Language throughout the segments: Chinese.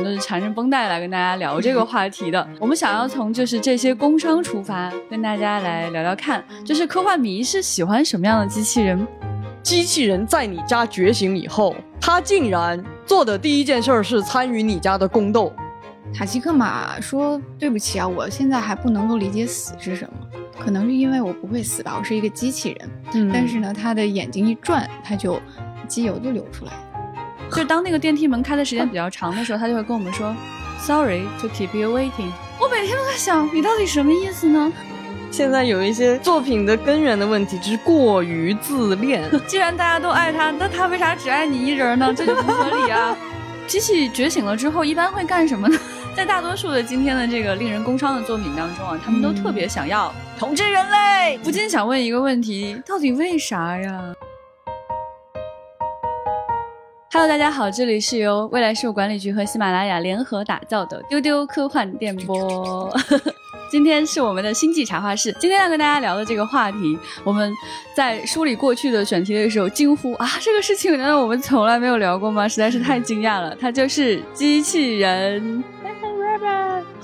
们都是缠着绷带来跟大家聊这个话题的。我们想要从就是这些工伤出发，跟大家来聊聊看，就是科幻迷是喜欢什么样的机器人？机器人在你家觉醒以后，他竟然做的第一件事是参与你家的宫斗。塔吉克马说：“对不起啊，我现在还不能够理解死是什么，可能是因为我不会死吧，我是一个机器人。嗯但是呢，他的眼睛一转，他就机油就流出来了。就是当那个电梯门开的时间比较长的时候，他就会跟我们说，Sorry to keep you waiting。我每天都在想，你到底什么意思呢？现在有一些作品的根源的问题，就是过于自恋。既然大家都爱他，那他为啥只爱你一人呢？这就不合理啊！机器觉醒了之后，一般会干什么呢？在大多数的今天的这个令人工伤的作品当中啊，他们都特别想要统治人类。不禁想问一个问题：到底为啥呀？Hello，大家好，这里是由未来事务管理局和喜马拉雅联合打造的丢丢科幻电波。今天是我们的星际茶话室，今天要跟大家聊的这个话题，我们在梳理过去的选题的时候惊呼啊，这个事情难道我们从来没有聊过吗？实在是太惊讶了，它就是机器人。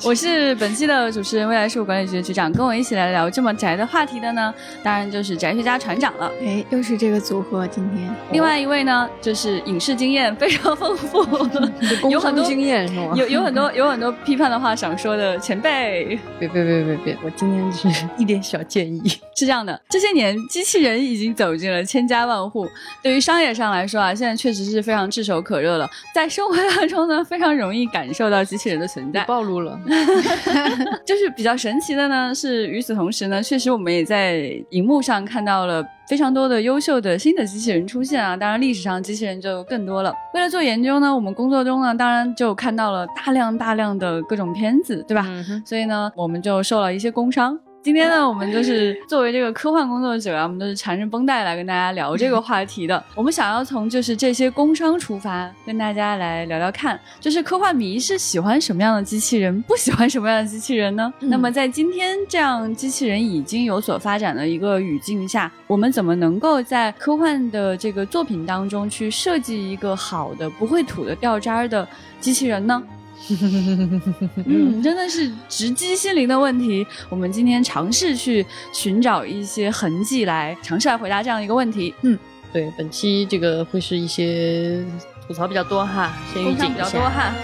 我是本期的主持人，未来事务管理局局长，跟我一起来聊这么宅的话题的呢，当然就是宅学家船长了。哎，又是这个组合，今天另外一位呢，就是影视经验非常丰富，有很多经验是吗？有有很多有很多批判的话想说的前辈。别别别别别！我今天只是一点小建议。是这样的，这些年机器人已经走进了千家万户。对于商业上来说啊，现在确实是非常炙手可热了。在生活当中呢，非常容易感受到机器人的存在。暴露了，就是比较神奇的呢，是与此同时呢，确实我们也在荧幕上看到了非常多的优秀的新的机器人出现啊。当然，历史上机器人就更多了。为了做研究呢，我们工作中呢，当然就看到了大量大量的各种片子，对吧？嗯所以呢，我们就受了一些工伤。今天呢，我们就是作为这个科幻工作者啊，我们都是缠着绷带来跟大家聊这个话题的。我们想要从就是这些工伤出发，跟大家来聊聊看，就是科幻迷是喜欢什么样的机器人，不喜欢什么样的机器人呢？那么在今天这样机器人已经有所发展的一个语境下，我们怎么能够在科幻的这个作品当中去设计一个好的不会吐的掉渣儿的机器人呢？嗯，真的是直击心灵的问题。我们今天尝试去寻找一些痕迹来尝试来回答这样一个问题。嗯，对，本期这个会是一些吐槽比较多哈，先预工伤比较。多哈。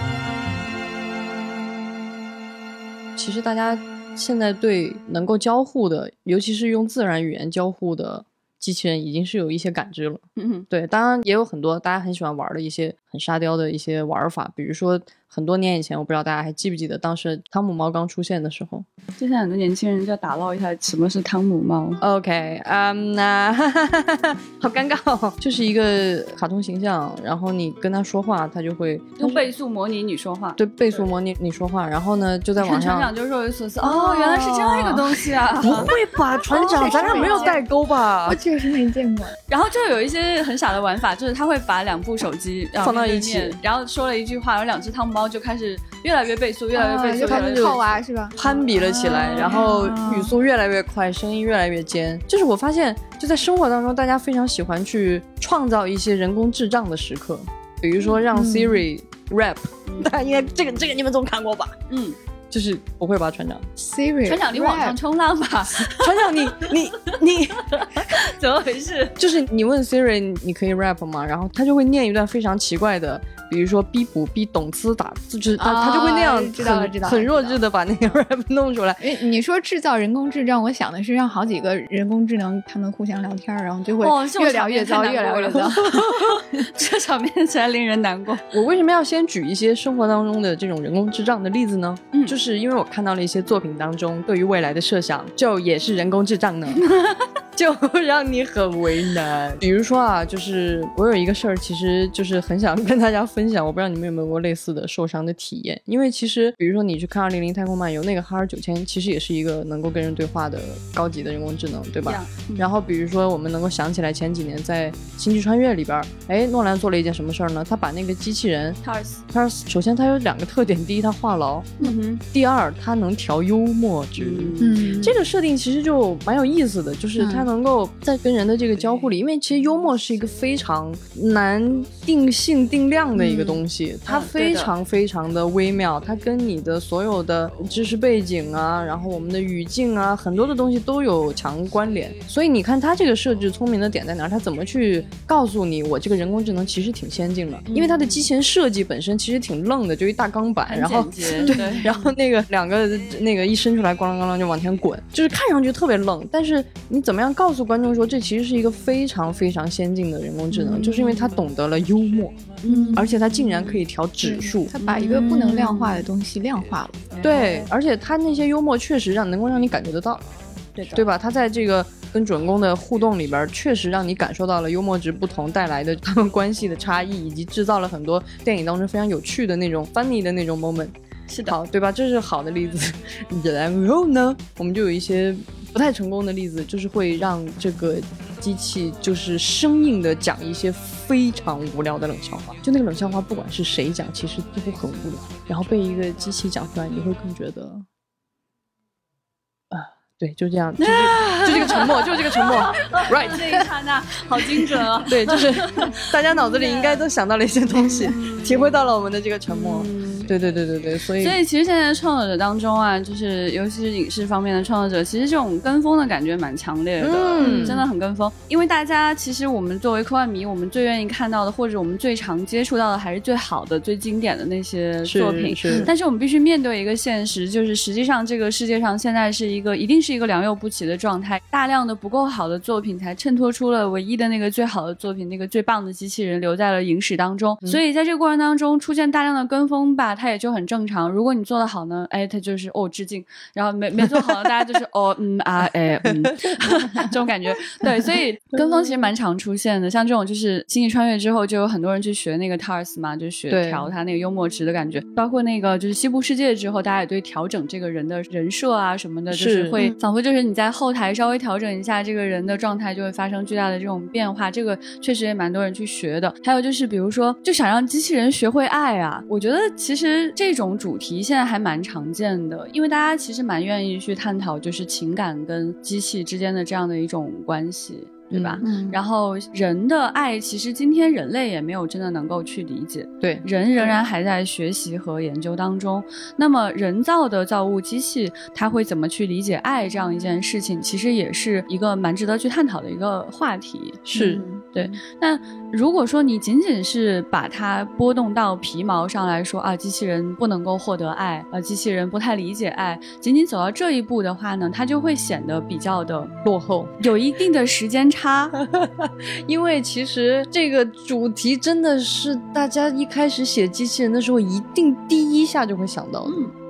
其实大家现在对能够交互的，尤其是用自然语言交互的机器人，已经是有一些感知了。嗯，对，当然也有很多大家很喜欢玩的一些很沙雕的一些玩法，比如说很多年以前，我不知道大家还记不记得，当时汤姆猫刚出现的时候。就像很多年轻人就要打捞一下什么是汤姆猫。OK，嗯、那 好尴尬哦，就是一个卡通形象，然后你跟他说话，他就会用倍速模拟你说话，对倍速模拟你说话，然后呢就在网上船长。就若有所思。哦，原来是这样一个东西啊！不会吧，船长，咱俩没有代沟吧我？确实没见过。然后就有一些很傻的玩法，就是他会把两部手机放到一起然后说了一句话，有两只汤姆猫就开始越来越倍速，越来越倍速，啊就越来越倍速开始套娃是吧？攀比了起来，然后语速越来越快，声音越来越尖。就是我发现，就在生活当中，大家非常喜欢去创造一些人工智障的时刻，比如说让 Siri rap，、大家应该这个这个你们总看过吧？嗯，就是不会吧，船长？Siri，船长，你网上冲浪吧？船长你，你你 怎么回事？就是你问 Siri 你你可以 rap 吗？然后他就会念一段非常奇怪的，比如说逼补逼懂词打，就是他、他就会那样哦知道了很知道了很弱智的把那个 rap 弄出来。哎，你说制造人工智障，我想的是让好几个人工智能他们互相聊天，然后就会越聊越糟，越聊越糟。这场面实在令人难过。我为什么要先举一些生活当中的这种人工智障的例子呢？嗯就是是因为我看到了一些作品当中对于未来的设想，就也是人工智障呢，就让你很为难。比如说啊，就是我有一个事儿，其实就是很想跟大家分享，我不知道你们有没有过类似的受伤的体验。因为其实，比如说你去看《二零零太空漫游》，那个哈尔九千其实也是一个能够跟人对话的高级的人工智能，对吧？然后比如说，我们能够想起来前几年在《星际穿越》里边儿，哎，诺兰做了一件什么事儿呢？他把那个机器人，Tars，他首先它有两个特点，第一它话痨，嗯哼，第二它能调幽默值。嗯，这个设定其实就蛮有意思的，就是它它能够在跟人的这个交互里，因为其实幽默是一个非常难定性定量的一个东西，它非常非常的微妙，它跟你的所有的知识背景啊，然后我们的语境啊，很多的东西都有强关联。所以你看它这个设置聪明的点在哪儿？它怎么去告诉你我这个人工智能其实挺先进的？因为它的机器人设计本身其实挺愣的，就一大钢板，然后对对 然后那个两个那个一伸出来，咣啷咣啷就往前滚，就是看上去特别愣。但是你怎么样告诉观众说，这其实是一个非常非常先进的人工智能，就是因为它懂得了幽默，嗯而且它竟然可以调指数。他把一个不能量化的东西量化了。对，而且它那些幽默确实让能够让你感觉得到，对对吧？它在这个跟主人公的互动里边，确实让你感受到了幽默值不同带来的他们关系的差异，以及制造了很多电影当中非常有趣的那种 funny 的那种 moment。是的，好，对吧？这是好的例子。然后呢，我们就有一些不太成功的例子，就是会让这个机器就是生硬的讲一些非常无聊的冷笑话。就那个冷笑话，不管是谁讲，其实都很无聊。然后被一个机器讲出来，你会更觉得，啊，对，就这样，就是就这个沉默，就是这个沉默，right。这一刹那好精准啊！对，就是 大家脑子里应该都想到了一些东西，体会到了我们的这个沉默。对对对对对，所以所以其实现在的创作者当中啊，就是尤其是影视方面的创作者，其实这种跟风的感觉蛮强烈的，嗯真的很跟风。因为大家其实我们作为科幻迷，我们最愿意看到的，或者我们最常接触到的，还是最好的、最经典的那些作品。是但是我们必须面对一个现实，就是实际上这个世界上现在是一个一定是一个良莠不齐的状态，大量的不够好的作品才衬托出了唯一的那个最好的作品，那个最棒的机器人留在了影史当中。所以在这个过程当中出现大量的跟风吧，它也就很正常。如果你做的好呢，哎，它就是哦致敬；然后没没做好呢，大家就是哦嗯啊哎嗯 这种感觉。对，所以 跟风其实蛮常出现的。像这种就是《星际穿越》之后，就有很多人去学那个 TARS 嘛，就学调他那个幽默值的感觉。包括那个就是《西部世界》之后，大家也对调整这个人的人设啊什么的，就是是会仿佛就是你在后台稍微调整一下这个人的状态，就会发生巨大的这种变化。这个确实也蛮多人去学的。还有就是比如说，就想让机器人学会爱啊，我觉得其实这种主题现在还蛮常见的，因为大家其实蛮愿意去探讨就是情感跟机器之间的这样的一种关系。对吧？嗯然后人的爱，其实今天人类也没有真的能够去理解，对人仍然还在学习和研究当中。那么，人造的造物机器，它会怎么去理解爱这样一件事情，其实也是一个蛮值得去探讨的一个话题。是嗯对，那如果说你仅仅是把它波动到皮毛上来说啊，机器人不能够获得爱，啊，机器人不太理解爱，仅仅走到这一步的话呢，它就会显得比较的落后。有一定的时间差。因为其实这个主题真的是大家一开始写机器人的时候，一定第一下就会想到的。嗯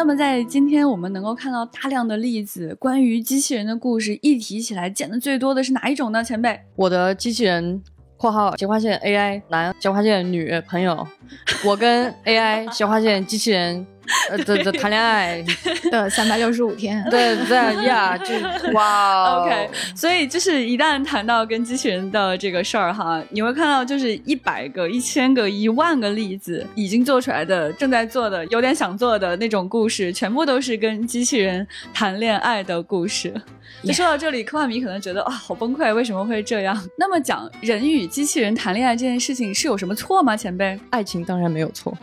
那么在今天我们能够看到大量的例子，关于机器人的故事，一提起来见的最多的是哪一种呢？前辈，我的机器人（括号斜划线 AI 男斜划线女朋友），我跟 AI 斜划线机器人呃对对谈恋爱，的三百六十五天，对对呀，就 哇哦 OK，所以就是一旦谈到跟机器人的这个事儿哈，你会看到就是一百个、一千个、一万个例子已经做出来的、正在做的、有点想做的那种故事，全部都是跟机器人谈恋爱的故事。就说到这里，科幻迷可能觉得啊、好崩溃，为什么会这样？那么讲人与机器人谈恋爱这件事情是有什么错吗？前辈？爱情当然没有错，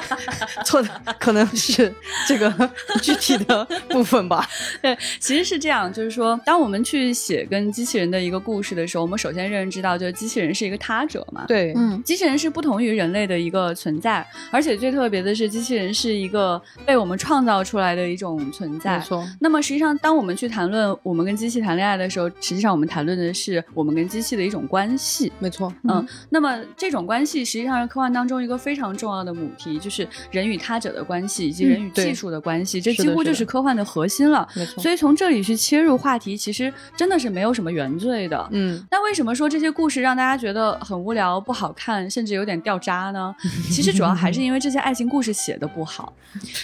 错的可能是这个 具体的部分吧。对，其实是这样，就是说，当我们去写跟机器人的一个故事的时候，我们首先认知到，就是机器人是一个他者嘛。对，嗯机器人是不同于人类的一个存在，而且最特别的是，机器人是一个被我们创造出来的一种存在没。错，那么实际上，当我们去谈论我们跟机器谈恋爱的时候，实际上我们谈论的是我们跟机器的一种关系。没错，嗯，那么这种关系实际上是科幻当中一个非常重要的母题，就是人与他者的关系以及人与技术的关系，这几乎就是科幻的核心了。没错。所以从这里去切入话题，其实真的是没有什么原罪的。嗯，那为什么说这些故事让大家觉得很无聊、不好看，甚至有点掉渣呢？其实主要还是因为这些爱情故事写的不好。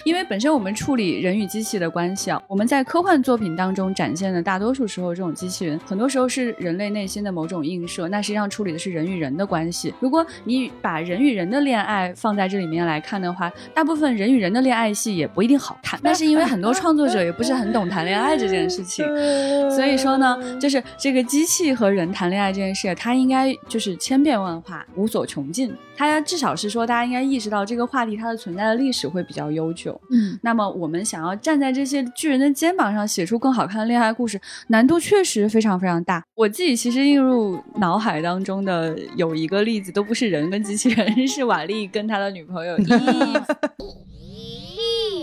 因为本身我们处理人与机器的关系啊，我们在科幻作品当中展现的大多数时候，这种机器人很多时候是人类内心的某种映射，那实际上处理的是人与人的关系。如果你把人与人的恋爱放在这里面来看。看的话，大部分人与人的恋爱戏也不一定好看。那是因为很多创作者也不是很懂谈恋爱这件事情，所以说呢，就是这个机器和人谈恋爱这件事，它应该就是千变万化，无所穷尽。它至少是说，大家应该意识到这个话题它的存在的历史会比较悠久。嗯，那么我们想要站在这些巨人的肩膀上写出更好看的恋爱故事，难度确实非常非常大。我自己其实映入脑海当中的有一个例子，都不是人跟机器人，是瓦力跟他的女朋友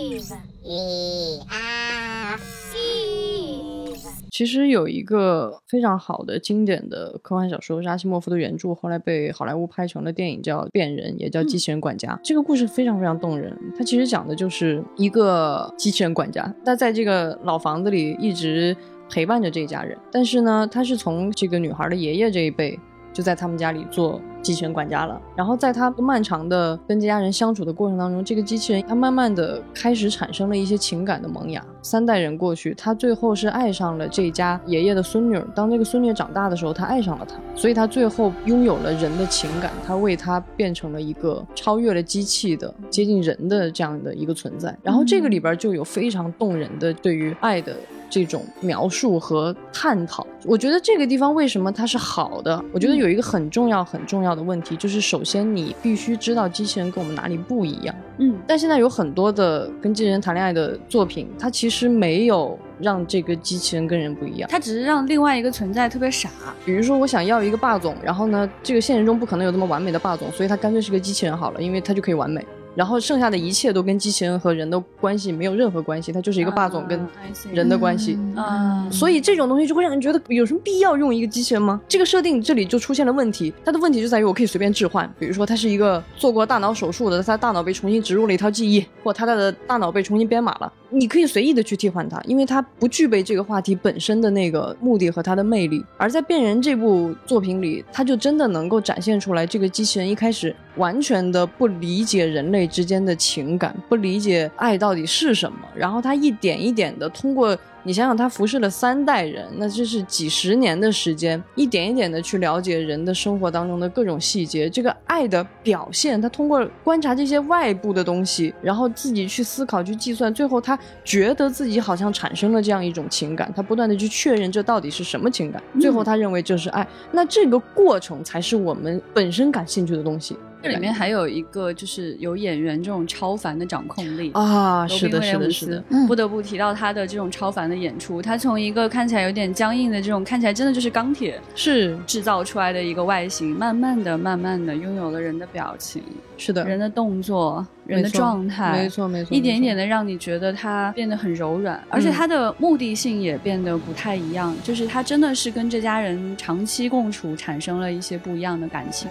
Eve。Eve, E R Eve. 其实有一个非常好的经典的科幻小说，是阿西莫夫的原著，后来被好莱坞拍成了电影，叫《变人》，也叫《机器人管家》。这个故事非常非常动人。它其实讲的就是一个机器人管家，他在这个老房子里一直陪伴着这一家人，但是呢，他是从这个女孩的爷爷这一辈就在他们家里做机器人管家了。然后在他漫长的跟这家人相处的过程当中，这个机器人他慢慢的开始产生了一些情感的萌芽。三代人过去，他最后是爱上了这家爷爷的孙女儿。当这个孙女长大的时候，他爱上了她，所以他最后拥有了人的情感，他为他变成了一个超越了机器的、接近人的这样的一个存在。然后这个里边就有非常动人的对于爱的。这种描述和探讨，我觉得这个地方为什么它是好的？我觉得有一个很重要、很重要的问题，就是首先你必须知道机器人跟我们哪里不一样。嗯，但现在有很多的跟机器人谈恋爱的作品，它其实没有让这个机器人跟人不一样。它只是让另外一个存在特别傻。比如说，我想要一个霸总，然后呢，这个现实中不可能有这么完美的霸总，所以他干脆是个机器人好了，因为他就可以完美。然后剩下的一切都跟机器人和人的关系没有任何关系，它就是一个霸总跟人的关系。啊，所以这种东西就会让人觉得有什么必要用一个机器人吗？这个设定这里就出现了问题。它的问题就在于我可以随便置换，比如说他是一个做过大脑手术的，他大脑被重新植入了一套记忆，或他的大脑被重新编码了，你可以随意的去替换它，因为它不具备这个话题本身的那个目的和它的魅力。而在《变人》这部作品里，它就真的能够展现出来，这个机器人一开始完全的不理解人类之间的情感，不理解爱到底是什么，然后它一点一点的通过。你想想，他服侍了三代人，那这是几十年的时间，一点一点的去了解人的生活当中的各种细节，这个爱的表现，他通过观察这些外部的东西，然后自己去思考、去计算，最后他觉得自己好像产生了这样一种情感，他不断的去确认这到底是什么情感，最后他认为这是爱。那这个过程才是我们本身感兴趣的东西。这里面还有一个就是有演员这种超凡的掌控力啊，是的，是的，是的。嗯不得不提到他的这种超凡的演出。他从一个看起来有点僵硬的这种，看起来真的就是钢铁是制造出来的一个外形，慢慢的、慢慢的拥有了人的表情、是的，人的动作、人的状态，没错没错，一点一点的的让你觉得他变得很柔软，而且他的目的性也变得不太一样，就是他真的是跟这家人长期共处，产生了一些不一样的感情。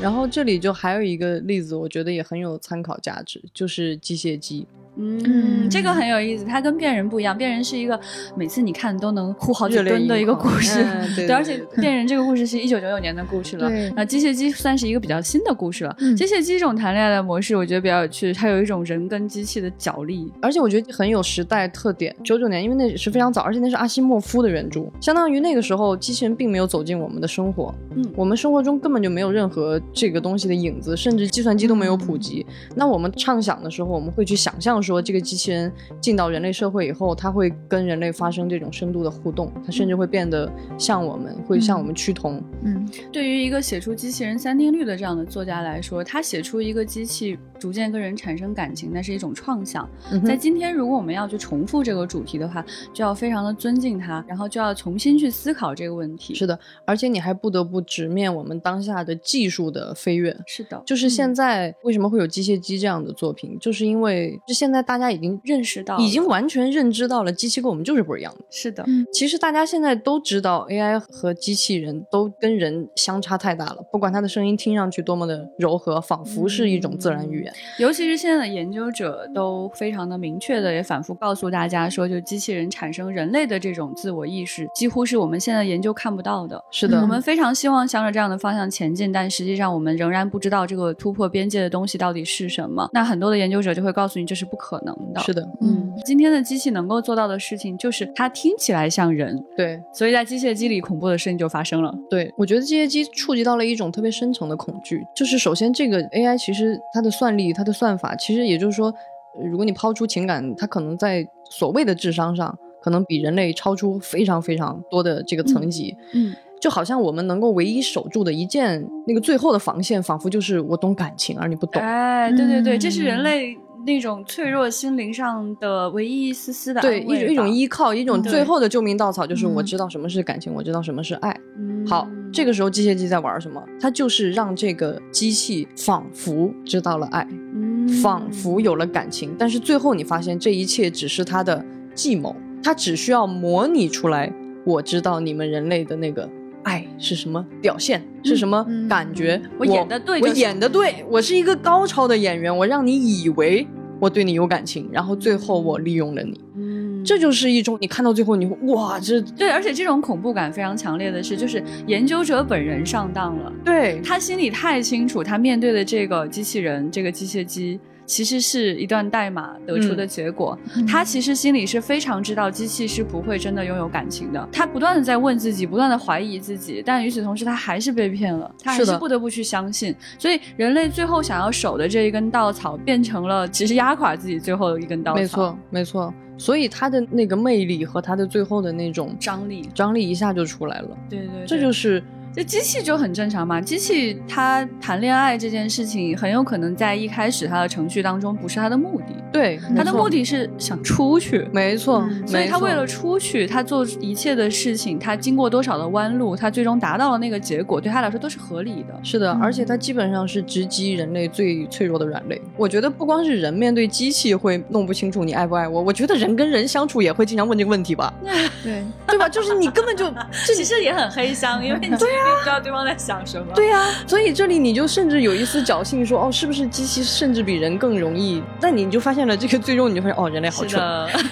然后这里就还有一个例子，我觉得也很有参考价值，就是机械机。嗯，嗯这个很有意思，它跟变人不一样。变人是一个每次你看都能哭好几热泪吨的一个故事，嗯 对对而且变人这个故事是一九九九年的故事了。对那机械姬算是一个比较新的故事了。嗯机械姬这种谈恋爱的模式，我觉得比较有趣，它有一种人跟机器的角力。而且我觉得很有时代特点。九九年，因为那是非常早，而且那是阿西莫夫的原著，相当于那个时候机器人并没有走进我们的生活，嗯我们生活中根本就没有任何这个东西的影子，甚至计算机都没有普及。那我们畅想的时候，我们会去想象说，这个机器人进到人类社会以后，它会跟人类发生这种深度的互动，它甚至会变得像我们，会向我们趋同。嗯对于一个写出机器人三定律的这样的作家来说，他写出一个机器逐渐跟人产生感情，那是一种创想。嗯在今天，如果我们要去重复这个主题的话，就要非常的尊敬它，然后就要重新去思考这个问题。是的，而且你还不得不直面我们当下的技术的飞跃。是的，就是现嗯在为什么会有机械机这样的作品，就是因为就现在大家已经认识到已经完全认知到了机器跟我们就是不一样的。是的，嗯其实大家现在都知道，AI 和机器人都跟人相差太大了，不管它的声音听上去多么的柔和，仿佛是一种自然语言。尤其是现在的研究者都非常的明确的，也反复告诉大家说，就机器人产生人类的这种自我意识，几乎是我们现在研究看不到的。是的，我们非常希望向着这样的方向前进，但实际上我们仍然不知道这个突破边界的东西到底是什么。那很多的研究者就会告诉你这是不可能的。是的，嗯，今天的机器能够做到的事情，就是它听起来像人，对所以在机械机里恐怖的事情就发生了。对，我觉得机械机触及到了一种特别深层的恐惧，就是首先这个 AI 其实它的算力、它的算法，其实也就是说，呃如果你抛出情感，它可能在所谓的智商上，可能比人类超出非常非常多的这个层级。嗯，就好像我们能够唯一守住的一件那个最后的防线，仿佛就是我懂感情，而你不懂。哎，对对对，这是人嗯类那种脆弱心灵上的唯一一丝丝的对，一种一种依靠，一种最后的救命稻草，就是我嗯知道什么是感情，我知道什么是爱。嗯好，这个时候机械机在玩什么？它就是让这个机器仿佛知道了爱，嗯仿佛有了感情，但是最后你发现这一切只是它的计谋，它只需要模拟出来，我知道你们人类的那个。爱是什么表现？是什么嗯感觉？我演的对我演的对，我是一个高超的演员，我让你以为我对你有感情，然后最后我利用了你。嗯这就是一种你看到最后你会哇，这对，而且这种恐怖感非常强烈的是，就是研究者本人上当了，对他心里太清楚，他面对的这个机器人，这个机械机。其实是一段代码得出的结果，嗯他其实心里是非常知道机器是不会真的拥有感情的。他不断的在问自己，不断的怀疑自己，但与此同时，他还是被骗了，他还是不得不去相信。所以，人类最后想要守的这一根稻草，变成了其实压垮自己最后的一根稻草。没错，没错。所以他的那个魅力和他的最后的那种张力，张力一下就出来了，对对对，这就是这机器就很正常嘛，机器它谈恋爱这件事情，很有可能在一开始它的程序当中不是它的目的，对它的目的是想出去。没错，嗯所以没错他为了出去，他做一切的事情，他经过多少的弯路，他最终达到了那个结果，对他来说都是合理的。是的，而且它基本上是直击人类最脆弱的软肋。我觉得不光是人面对机器会弄不清楚你爱不爱我，我觉得人跟人相处也会经常问这个问题吧，对，对吧？就是你根本就 这其实也很黑箱，因为你不知道对方在想什么。对呀、所以这里你就甚至有一丝侥幸说，哦，是不是机器甚至比人更容易？那你就发现了这个，最终你就发现，哦，人类好蠢。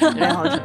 人类好蠢。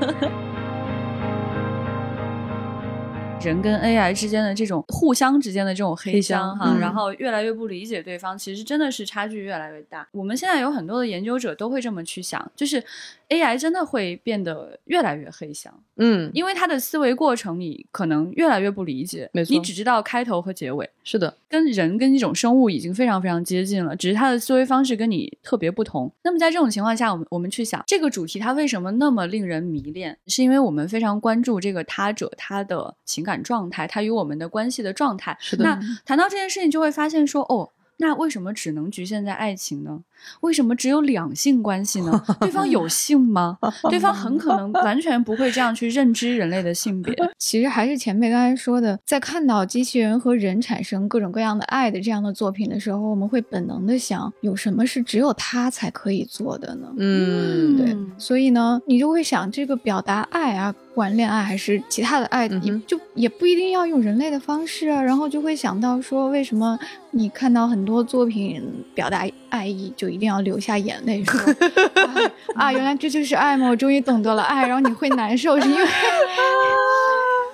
人跟 AI 之间的这种互相之间的这种黑箱哈，嗯然后越来越不理解对方，其实真的是差距越来越大。我们现在有很多的研究者都会这么去想，就是 AI 真的会变得越来越黑箱，嗯，因为它的思维过程你可能越来越不理解，没错你只知道开头和结尾。是的，跟人跟一种生物已经非常非常接近了，只是它的思维方式跟你特别不同。那么在这种情况下，我们我们去想这个主题它为什么那么令人迷恋，是因为我们非常关注这个他者他的情感状态，他与我们的关系的状态。是的那谈到这件事情，就会发现说，哦。那为什么只能局限在爱情呢？为什么只有两性关系呢？对方有性吗？对方很可能完全不会这样去认知人类的性别。其实还是前辈刚才说的，在看到机器人和人产生各种各样的爱的这样的作品的时候，我们会本能的想，有什么是只有他才可以做的呢？嗯，对嗯，所以呢，你就会想，这个表达爱啊，不管恋爱还是其他的爱，也就也不一定要用人类的方式啊。然后就会想到说，为什么你看到很多作品表达爱意，就一定要流下眼泪说 啊啊，原来这就是爱吗？我终于懂得了爱。然后你会难受，是因为。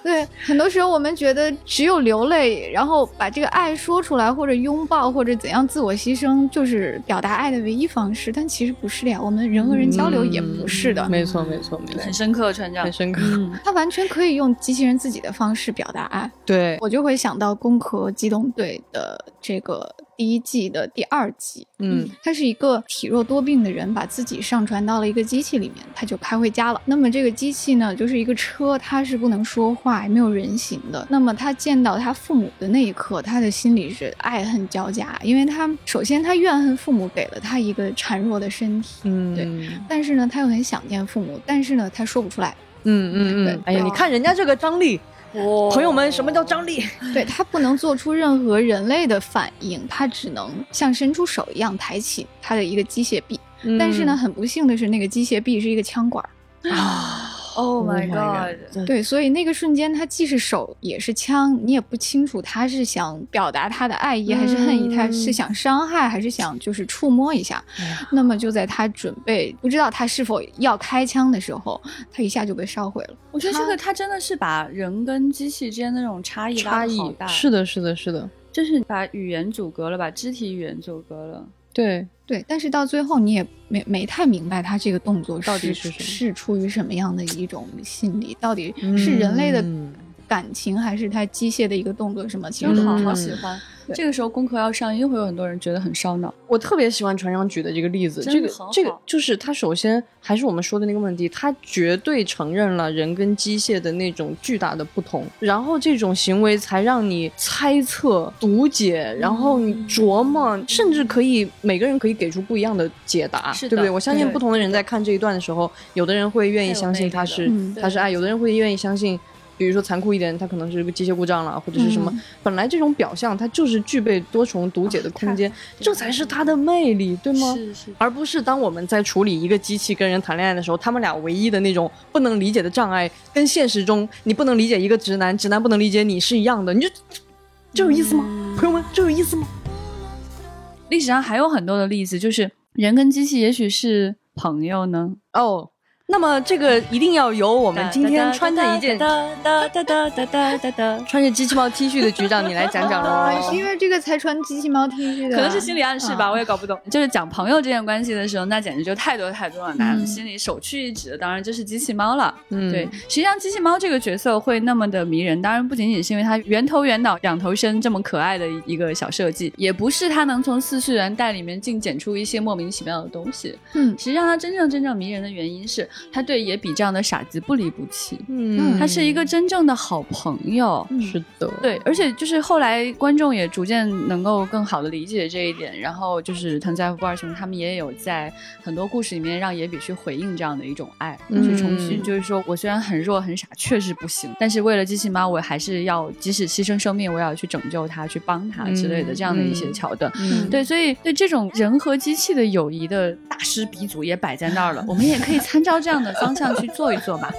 对，很多时候我们觉得只有流泪，然后把这个爱说出来，或者拥抱，或者怎样自我牺牲，就是表达爱的唯一方式。但其实不是的呀，我们人和人交流也不是的。没错，没错，没错很，深刻，船长很。深刻。嗯，他完全可以用机器人自己的方式表达爱。对，我就会想到《攻壳机动队》的这个第一季的第二集，嗯，他是一个体弱多病的人，把自己上传到了一个机器里面，他就开回家了。那么这个机器呢，就是一个车，它是不能说话，也没有人形的。那么他见到他父母的那一刻，他的心里是爱恨交加，因为他首先他怨恨父母给了他一个孱弱的身体，嗯，对嗯但是呢，他又很想念父母，但是呢，他说不出来。嗯嗯嗯，哎呀，你看人家这个张力，哦朋友们，什么叫张力？对他不能做出任何人类的反应，他只能像伸出手一样抬起他的一个机械臂。但是呢，很不幸的是，那个机械臂是一个枪管儿。，Oh my god！god 对，所以那个瞬间，他既是手也是枪，你也不清楚他是想表达他的爱意还是恨意，他是想伤害还是想就是触摸一下。那么就在他准备不知道他是否要开枪的时候，他一下就被烧毁了。我觉得这个他真的是把人跟机器之间的那种差异拉差异得好大，是的，是的，是的，就是把语言阻隔了，把肢体语言阻隔了。对，对，但是到最后你也没没太明白他这个动作到底是是是出于什么样的一种心理，到底是人类的嗯感情，还是他机械的一个动作什么？其实真好，好喜欢。对这个时候功课要上映，会有很多人觉得很烧脑。我特别喜欢船长举的这个例子，这个这个就是他首先还是我们说的那个问题，他绝对承认了人跟机械的那种巨大的不同，然后这种行为才让你猜测、读解，然后你琢磨，甚至可以每个人可以给出不一样的解答，对不对？我相信不同的人在看这一段的时候，有的人会愿意相信他是他是爱，有的人会愿意相信。比如说残酷一点，它可能是个机械故障了，或者是什么。嗯本来这种表象它就是具备多重读解的空间，这才是它的魅力，对吗？是是，而不是当我们在处理一个机器跟人谈恋爱的时候，他们俩唯一的那种不能理解的障碍，跟现实中你不能理解一个直男，直男不能理解你是一样的。你就这有意思吗？朋友们，这有意思吗？历史上还有很多的例子，就是人跟机器也许是朋友呢。哦，那么这个一定要由我们今天穿着一件哒哒哒哒哒哒哒哒，穿着机器猫 T 恤的局长，你来讲讲啊，喽 是。因为这个才穿机器猫 T 恤的，可能是心理暗示吧，啊我也搞不懂。就是讲朋友这件关系的时候，那简直就太多太多了。那嗯心里首屈一指的当然就是机器猫了。嗯对，实际上机器猫这个角色会那么的迷人，当然不仅仅是因为它圆头圆脑、两头身这么可爱的一个小设计，也不是它能从四次元袋里面净捡出一些莫名其妙的东西。嗯实际上，它真正真正迷人的原因是，它对野比这样的傻子不离不弃，嗯他是一个真正的好朋友。嗯是的，对，而且就是后来观众也逐渐能够更好的理解这一点，然后就是藤在和布尔雄他们也有在很多故事里面让野比去回应这样的一种爱，嗯去重新就是说我虽然很弱很傻，确实不行，但是为了机器猫，我还是要即使牺牲生命，我也要去拯救它，去帮它之类的嗯这样的一些嗯桥段。嗯，对，所以对这种人和机器的友谊的大师鼻祖也摆在那儿了，我们也可以参照这样的方向去做一做吧。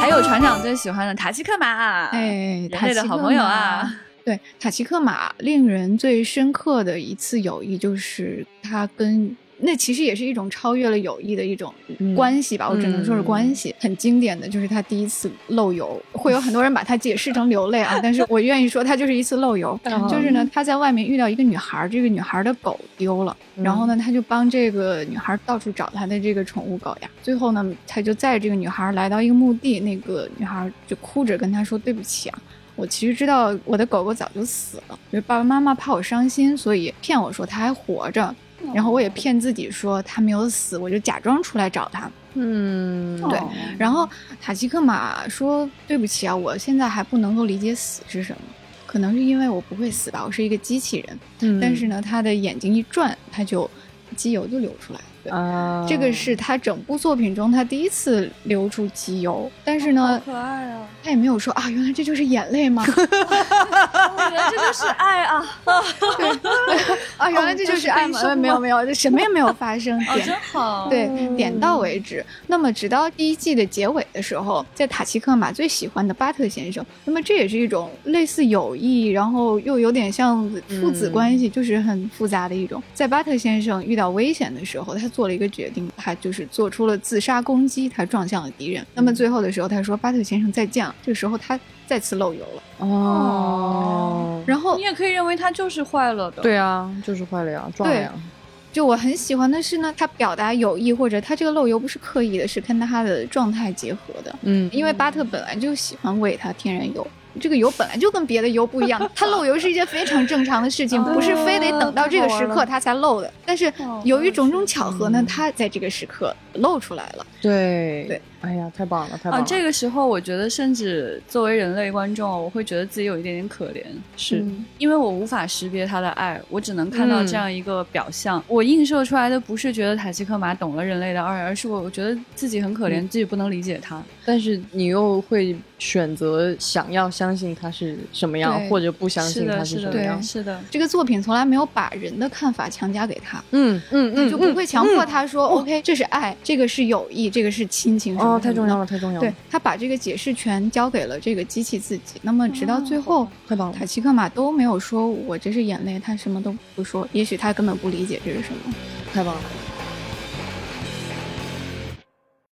还有船长最喜欢的塔奇克马，哎，人类的好朋友啊。对，塔奇克马令人最深刻的一次友谊，就是他跟那其实也是一种超越了友谊的一种关系吧，我只能说是关系。很经典的就是他第一次漏油，会有很多人把它解释成流泪啊，但是我愿意说他就是一次漏油。嗯就是呢，他在外面遇到一个女孩，这个女孩的狗丢了，然后呢，他就帮这个女孩到处找她的这个宠物狗呀。最后呢，他就载这个女孩来到一个墓地，那个女孩就哭着跟他说：“对不起啊。”我其实知道我的狗狗早就死了，就是爸爸妈妈怕我伤心，所以骗我说它还活着，然后我也骗自己说他没有死，我就假装出来找他。嗯，对哦然后塔奇克马说：“对不起啊，我现在还不能够理解死是什么，可能是因为我不会死吧，我是一个机器人。嗯但是呢，他的眼睛一转，他就机油就流出来。对，啊，这个是他整部作品中他第一次流出机油，但是呢，可爱啊！他也没有说啊，原来这就是眼泪吗？我觉得这就是爱啊！啊，原来这就是爱吗？没有没有，这什么也没有发生。哦，点真好。对，点到为止。那么，直到第一季的结尾的时候，在塔奇克马最喜欢的巴特先生，那么这也是一种类似友谊，然后又有点像父子关系，就是很复杂的一种。在巴特先生遇到危险的时候，他做了一个决定，他就是做出了自杀攻击，他撞向了敌人。那么最后的时候，他说：“巴特先生再见了。”这个时候他再次漏油了。哦，然后你也可以认为他就是坏了的。对啊，就是坏了呀，撞了呀，就我很喜欢的是呢，他表达友谊或者他这个漏油不是刻意的，是跟他的状态结合的。嗯，因为巴特本来就喜欢喂他天然油，这个油本来就跟别的油不一样，它漏油是一件非常正常的事情，哦不是非得等到这个时刻它才漏的。但是哦由于种种巧合呢嗯，它在这个时刻漏出来了。对对，哎呀，太棒了，太棒啊，了，这个时候我觉得，甚至作为人类观众，我会觉得自己有一点点可怜，是嗯因为我无法识别他的爱，我只能看到嗯这样一个表象。我映射出来的不是觉得塔西克马懂了人类的爱，而是我我觉得自己很可怜，自己不能理解他。但是你又会选择想要相信他是什么样，或者不相，信他是，什么样。是的。这个作品从来没有把人的看法强加给他，嗯嗯嗯，就不会强迫他说、嗯 “OK，这是爱，这个是友谊，这个是亲情”什么哦，太重要了。太重要了，对他把这个解释权交给了这个机器自己，那么直到最后，太棒了塔，奇克马都没有说我这是眼泪，他什么都不说，也许他根本不理解这是什么。太棒了。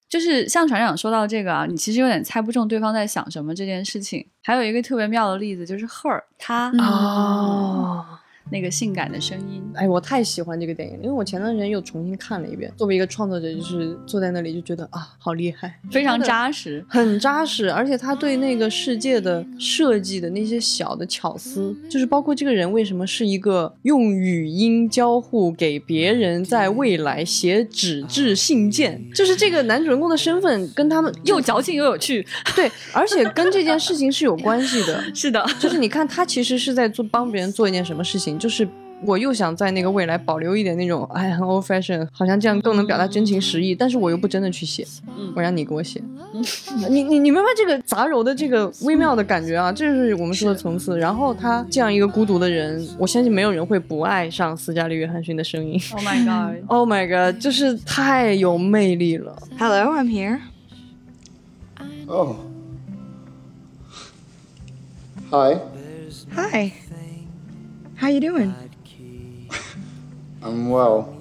就是像船长说到这个啊，你其实有点猜不中对方在想什么这件事情。还有一个特别妙的例子就是 Her，他嗯哦。那个性感的声音，哎，我太喜欢这个电影了，因为我前段时间又重新看了一遍。作为一个创作者，就是坐在那里就觉得啊，好厉害，非常扎实。很扎实，而且他对那个世界的设计的那些小的巧思，就是包括这个人为什么是一个用语音交互给别人在未来写纸质信件，就是这个男主人公的身份跟他们又矫情又有趣，对，而且跟这件事情是有关系的。是的，就是你看他其实是在做帮别人做一件什么事情，就是。我又想在那个未来保留一点那种，哎，很 old fashion，好像这样更能表达真情实意，但是我又不真的去写，我让你给我写，你你你明白这个杂糅的这个微妙的感觉啊？这是我们说的层次。然后他这样一个孤独的人，我相信没有人会不爱上斯嘉丽·约翰逊的声音。Oh my god！Oh my god，就是太有魅力了。Hello, I'm here. Oh. Hi, Hi. How you doing? I'm well.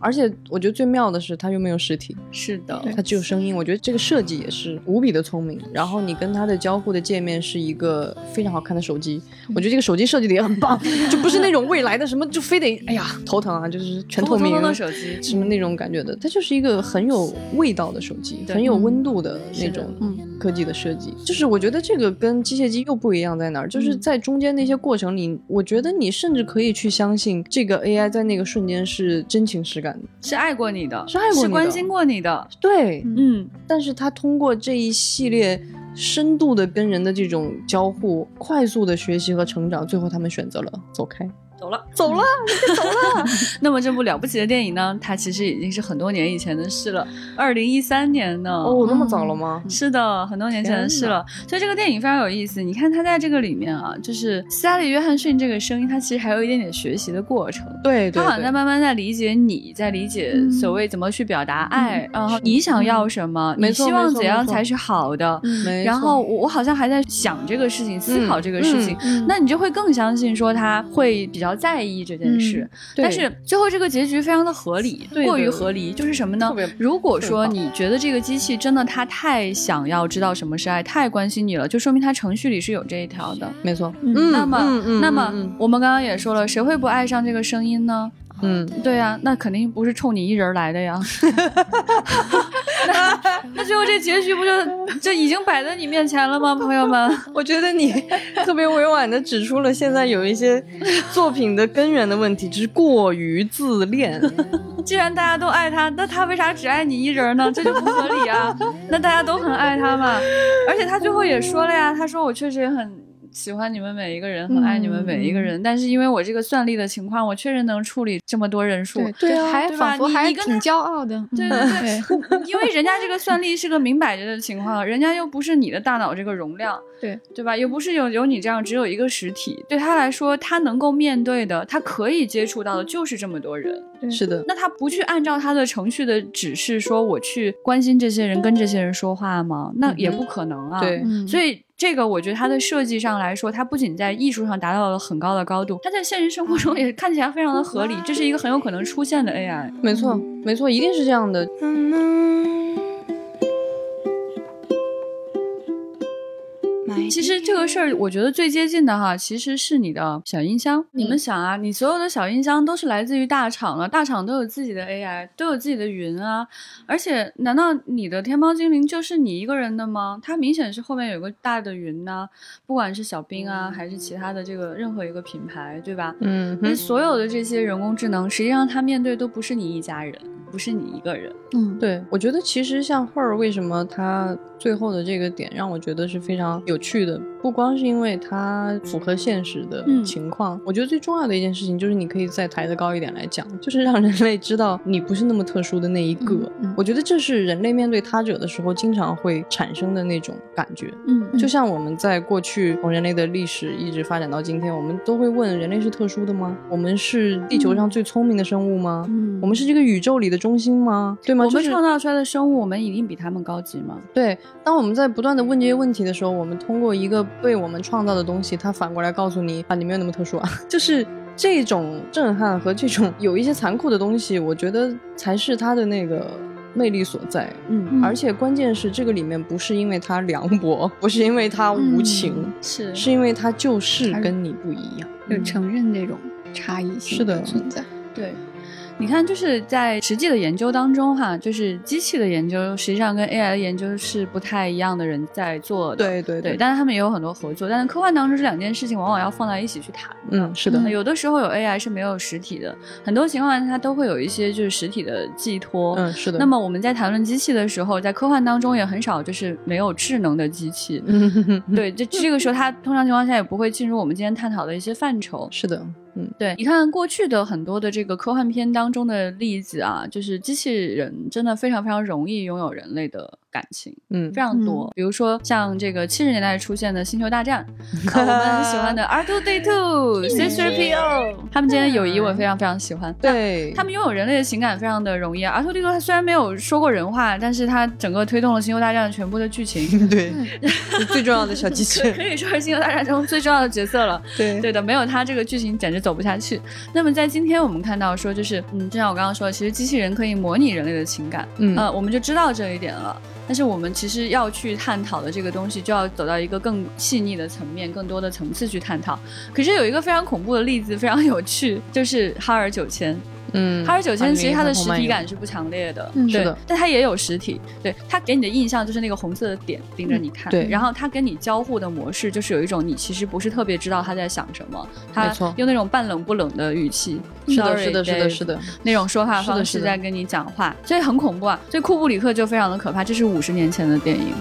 而且我觉得最妙的是，它又没有实体，是的，它只有声音。我觉得这个设计也是无比的聪明。然后你跟它的交互的界面是一个非常好看的手机，我觉得这个手机设计的也很棒，就不是那种未来的什么就非得哎呀头疼啊，就是全透明的手机什么那种感觉的。它就是一个很有味道的手机，很有温度的那种嗯科技的设计。就是我觉得这个跟机械机又不一样在哪儿，就是在中间那些过程里，我觉得你甚至可以去相信这个 AI 在那个瞬间是真情实感的。是爱过你的，是爱过你的关心过你的。对，嗯，但是他通过这一系列深度的跟人的这种交互，快速的学习和成长，最后他们选择了走开，走了。走了。走了 那么这部了不起的电影呢，它其实已经是很多年以前的事了，二零一三年呢。哦，那么早了吗？是的，很多年前的事了。所以这个电影非常有意思。你看它在这个里面啊，就是斯嘉丽·约翰逊这个声音，它其实还有一点点学习的过程。对对他好像在，慢慢在理解你，在理解嗯所谓怎么去表达爱，然后你想要什么，你希望怎样才是好的。然后我我好像还在想这个事情，思考这个事情，嗯那你就会更相信说他会比较在意这件事。嗯但是最后这个结局非常的合理，对过于合理，就是什么呢？如果说你觉得这个机器真的它太想要知道什么是爱，太关心你了，就说明它程序里是有这一条的。没错。嗯那么，那么、嗯我们刚刚也说了，谁会不爱上这个声音呢？嗯，对呀、那肯定不是冲你一人来的呀。那 那最后这结局不就就已经摆在你面前了吗，朋友们？我觉得你 特别委婉的指出了现在有一些作品的根源的问题，就是过于自恋。既然大家都爱他，那他为啥只爱你一人呢？这就不合理啊！那大家都很爱他嘛。而且他最后也说了呀，他说我确实也很喜欢你们每一个人，很爱你们每一个人，但是因为我这个算力的情况，我确实能处理这么多人数。对对啊还对吧仿佛还挺你你跟他骄傲的。对嗯对对，因为人家这个算力是个明摆着的情况，人家又不是你的大脑这个容量，对对吧？又不是有有你这样只有一个实体，对他来说，他能够面对的，他可以接触到的就是这么多人。是的，那他不去按照他的程序的指示说我去关心这些人，跟这些人说话吗？那也不可能啊。对嗯所以这个我觉得它的设计上来说，它不仅在艺术上达到了很高的高度，它在现实生活中也看起来非常的合理。这是一个很有可能出现的 AI。没错，没错，一定是这样的。其实这个事儿，我觉得最接近的哈，其实是你的小音箱。你们想啊，你所有的小音箱都是来自于大厂了，大厂都有自己的 AI，都有自己的云啊。而且，难道你的天猫精灵就是你一个人的吗？它明显是后面有个大的云呐、不管是小冰啊，还是其他的这个任何一个品牌，对吧？嗯，那所有的这些人工智能，实际上它面对都不是你一家人，不是你一个人。嗯，对，我觉得其实像 Her 为什么它最后的这个点让我觉得是非常有趣的，不光是因为它符合现实的嗯情况，我觉得最重要的一件事情就是你可以再抬得高一点来讲，就是让人类知道你不是那么特殊的那一个。嗯嗯我觉得这是人类面对他者的时候经常会产生的那种感觉。嗯就像我们在过去从人类的历史一直发展到今天，我们都会问：人类是特殊的吗？我们是地球上最聪明的生物吗？嗯我们是这个宇宙里的中心吗？对吗？我们创造出来的生物，我们一定比他们高级吗？对，当我们在不断的问这些问题的时候，我们通过一个被我们创造的东西，它反过来告诉你啊，你没有那么特殊啊，就是这种震撼和这种有一些残酷的东西，我觉得才是它的那个魅力所在。嗯，而且关键是这个里面不是因为他凉薄，不是因为他无情，嗯是是因为他就是跟你不一样。就承认这种差异性是的存在。对。你看，就是在实际的研究当中，哈，就是机器的研究实际上跟 AI 的研究是不太一样的人在做的。对对对，但是他们也有很多合作。但是科幻当中这两件事情往往要放在一起去谈。嗯，是的，那有的时候有 AI 是没有实体的，很多情况下它都会有一些就是实体的寄托。嗯，是的。那么我们在谈论机器的时候，在科幻当中也很少就是没有智能的机器。嗯，对，这这个时候它通常情况下也不会进入我们今天探讨的一些范畴。是的，对，你看过去的很多的这个科幻片当中的例子啊，就是机器人真的非常非常容易拥有人类的感情，嗯非常多。比如说像这个七十年代出现的《星球大战》啊，我们很喜欢的 R two D two C three P O，他们之间的友谊我非常非常喜欢。对，他们拥有人类的情感非常的容易啊。R two D two 他虽然没有说过人话，但是他整个推动了《星球大战》全部的剧情。对，是最重要的小机器人可以说是《星球大战》中最重要的角色了。对对的，没有他这个剧情简直走不下去。那么在今天我们看到说，就是嗯，就像我刚刚说的，其实机器人可以模拟人类的情感，嗯呃，我们就知道这一点了。但是我们其实要去探讨的这个东西，就要走到一个更细腻的层面、更多的层次去探讨。可是有一个非常恐怖的例子，非常有趣，就是哈尔九千。嗯，哈尔九千其实它的实体感是不强烈的，嗯对是的，但它也有实体，对它给你的印象就是那个红色的点盯着你看，对。然后它跟你交互的模式就是有一种你其实不是特别知道他在想什么，他用那种半冷不冷的语气，是的是的，是的，是的，那种说话方式在跟你讲话，所以很恐怖啊。所以库布里克就非常的可怕，这是五十年前的电影。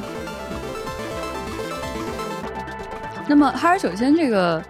那么哈尔九千这个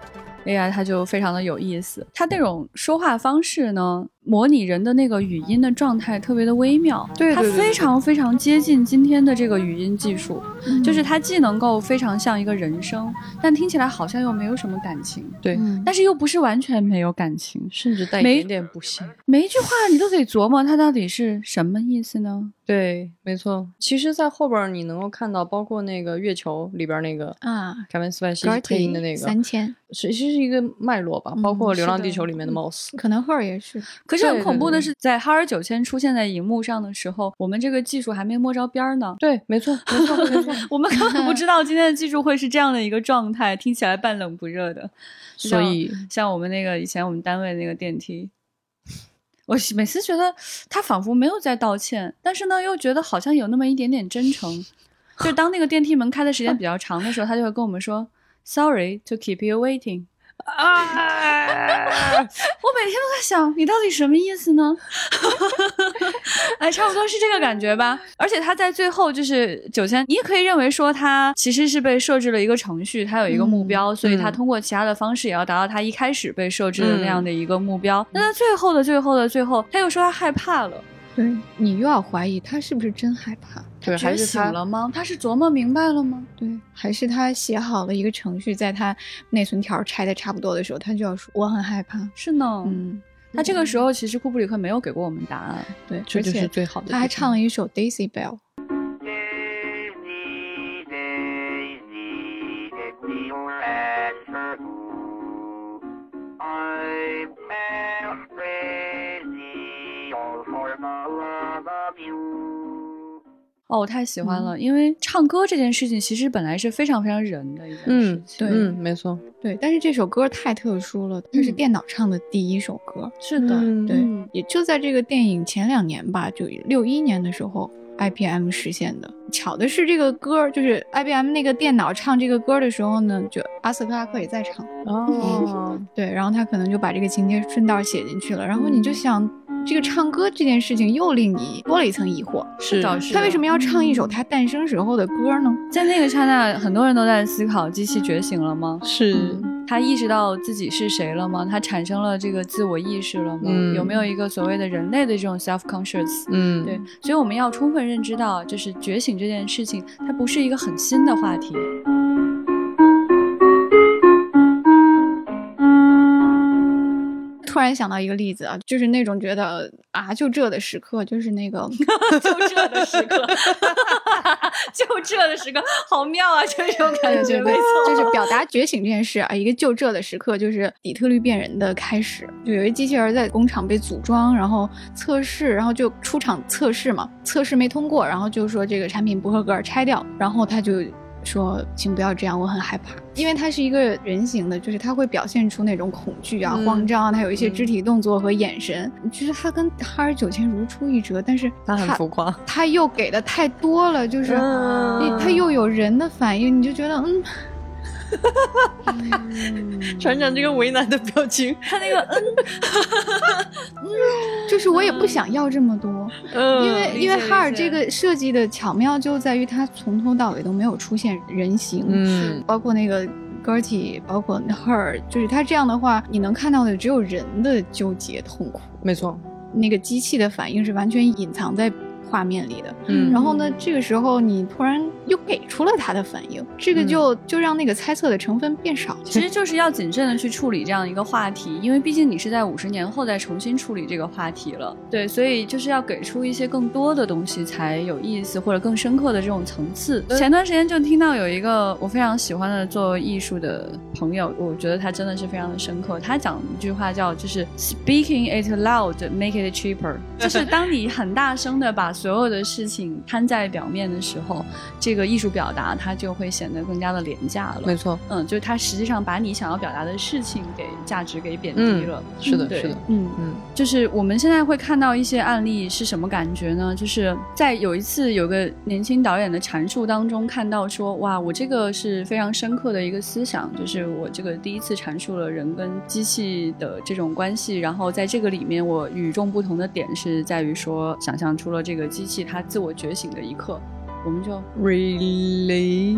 AI 它就非常的有意思，它那种说话方式呢，模拟人的那个语音的状态特别的微妙，它对对对非常非常接近今天的这个语音技术，嗯就是它既能够非常像一个人声，但听起来好像又没有什么感情，对，嗯但是又不是完全没有感情，甚至带一点点不屑。每一句话你都得琢磨它到底是什么意思呢？对，没错。其实，在后边你能够看到，包括那个月球里边那个啊凯文斯派西配音的那个，三千，是其实是一个脉络吧，包嗯括《流浪地球》里面的 Moss。可能赫尔也是。可是很恐怖的是，在哈尔九千出现在荧幕上的时候，我们这个技术还没摸着边儿呢。对，没错，没错，没错。我们根本不知道今天的技术会是这样的一个状态，听起来半冷不热的。所以，像像我们那个以前我们单位那个电梯，我每次觉得他仿佛没有在道歉，但是呢又觉得好像有那么一点点真诚。就当那个电梯门开的时间比较长的时候，他就会跟我们说 “Sorry to keep you waiting”。啊，我每天都在想，你到底什么意思呢？哎，差不多是这个感觉吧。而且他在最后就是九千，你也可以认为说他其实是被设置了一个程序，他有一个目标，所以他嗯通过其他的方式也要达到他一开始被设置的那样嗯的一个目标。那他最后的最后的最后，他又说他害怕了，对你又要怀疑他是不是真害怕，对，还觉醒了吗？他是琢磨明白了吗？对，还是他写好了一个程序，在他内存条拆的差不多的时候，他就要说我很害怕。是呢，嗯，那这个时候其实库布里克没有给过我们答案。对，这就是最好的。他还唱了一首 Daisy Bell。哦，我太喜欢了，因为唱歌这件事情其实本来是非常非常人的一件事嗯，情。对嗯，没错，对，但是这首歌太特殊了，它是嗯电脑唱的第一首歌。是的，嗯对，嗯也就在这个电影前两年吧，就六一年的时候，IBM 实现的。巧的是，这个歌就是 IBM 那个电脑唱这个歌的时候呢，就阿瑟克拉克也在唱。哦，对，然后他可能就把这个情节顺道写进去了。然后嗯你就想，这个唱歌这件事情又令你多了一层疑惑，是他为什么要唱一首他诞生时候的歌呢？在那个刹那，很多人都在思考：机器觉醒了吗？是，他意识到自己是谁了吗？他产生了这个自我意识了吗？嗯有没有一个所谓的人类的这种 self conscious？嗯，对，所以我们要充分认知到，就是觉醒这件事情，它不是一个很新的话题。突然想到一个例子啊，就是那种觉得啊就这的时刻，就是那个 就这的时刻，就这的时刻，好妙啊！就这种感觉，对对对没错，就是表达觉醒这件事啊，一个就这的时刻，就是底特律变人的开始。就有一机器人在工厂被组装，然后测试，然后就出厂测试嘛，测试没通过，然后就说这个产品不合格，拆掉。然后他就说，请不要这样，我很害怕，因为他是一个人形的，就是他会表现出那种恐惧啊、嗯。慌张啊，他有一些肢体动作和眼神，就是他跟哈尔九千如出一辙，但是他很浮夸，他又给的太多了，就是他又有人的反应，你就觉得嗯，船长这个为难的表情，他那个嗯，就是我也不想要这么多，嗯因为因为哈尔这个设计的巧妙就在于他从头到尾都没有出现人形，嗯。包括那个。Gertie，包括 Her，就是他这样的话，你能看到的只有人的纠结痛苦，没错，那个机器的反应是完全隐藏在画面里的。嗯然后呢，这个时候你突然又给出了他的反应，这个就、就让那个猜测的成分变少。其实就是要谨慎的去处理这样一个话题，因为毕竟你是在五十年后再重新处理这个话题了，对，所以就是要给出一些更多的东西才有意思，或者更深刻的这种层次。前段时间就听到有一个我非常喜欢的做艺术的朋友，我觉得他真的是非常的深刻。他讲一句话叫就是 “speaking it loud, make it cheaper”，就是当你很大声的把所有的事情摊在表面的时候，这个艺术表达它就会显得更加的廉价了。没错，嗯，就是它实际上把你想要表达的事情给价值给贬低嗯了。是的，是的，嗯嗯就是我们现在会看到一些案例是什么感觉呢？就是在有一次有个年轻导演的阐述当中看到说，哇，我这个是非常深刻的一个思想，就是我这个第一次阐述了人跟机器的这种关系，然后在这个里面我与众不同的点是在于说，想象出了这个机器它自我觉醒的一刻，我们就，really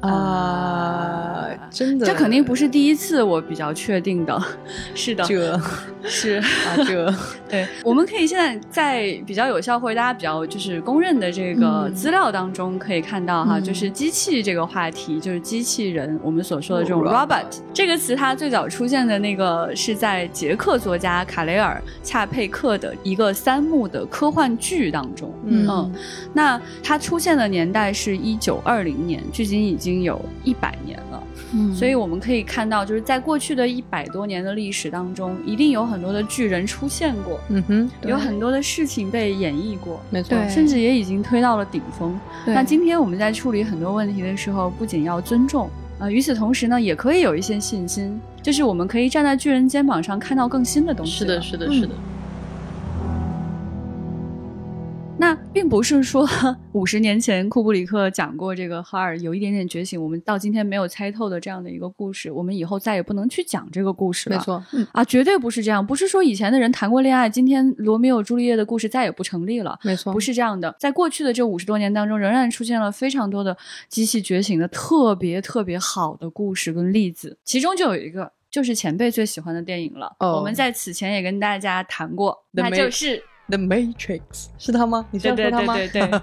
啊，真的，这肯定不是第一次，我比较确定的，是的，这 是。啊这，对，我们可以现在在比较有效或者大家比较就是公认的这个嗯资料当中可以看到哈，嗯就是机器这个话题，就是机器人，我们所说的这种 Robot robot 这个词，它最早出现的那个是在捷克作家卡雷尔恰佩克的一个三幕的科幻剧当中。嗯嗯，那它出现的年代是一九二零年，距今已经有一百年了。嗯所以我们可以看到，就是在过去的一百多年的历史当中，一定有很多的巨人出现过，嗯哼，有很多的事情被演绎过，没错，甚至也已经推到了顶峰。那今天我们在处理很多问题的时候，不仅要尊重，呃，与此同时呢，也可以有一些信心，就是我们可以站在巨人肩膀上看到更新的东西。是的，。是的，嗯是的，那并不是说 五十年前库布里克讲过这个哈尔有一点点觉醒，我们到今天没有猜透的这样的一个故事，我们以后再也不能去讲这个故事了。没错，啊，绝对不是这样，不是说以前的人谈过恋爱，今天罗密欧朱丽叶的故事再也不成立了。没错，不是这样的，在过去的这五十多年当中，仍然出现了非常多的机器觉醒的特别特别好的故事跟例子，其中就有一个就是前辈最喜欢的电影了。哦我们在此前也跟大家谈过，那就是 The Matrix 是他吗？你这样说他吗？对对对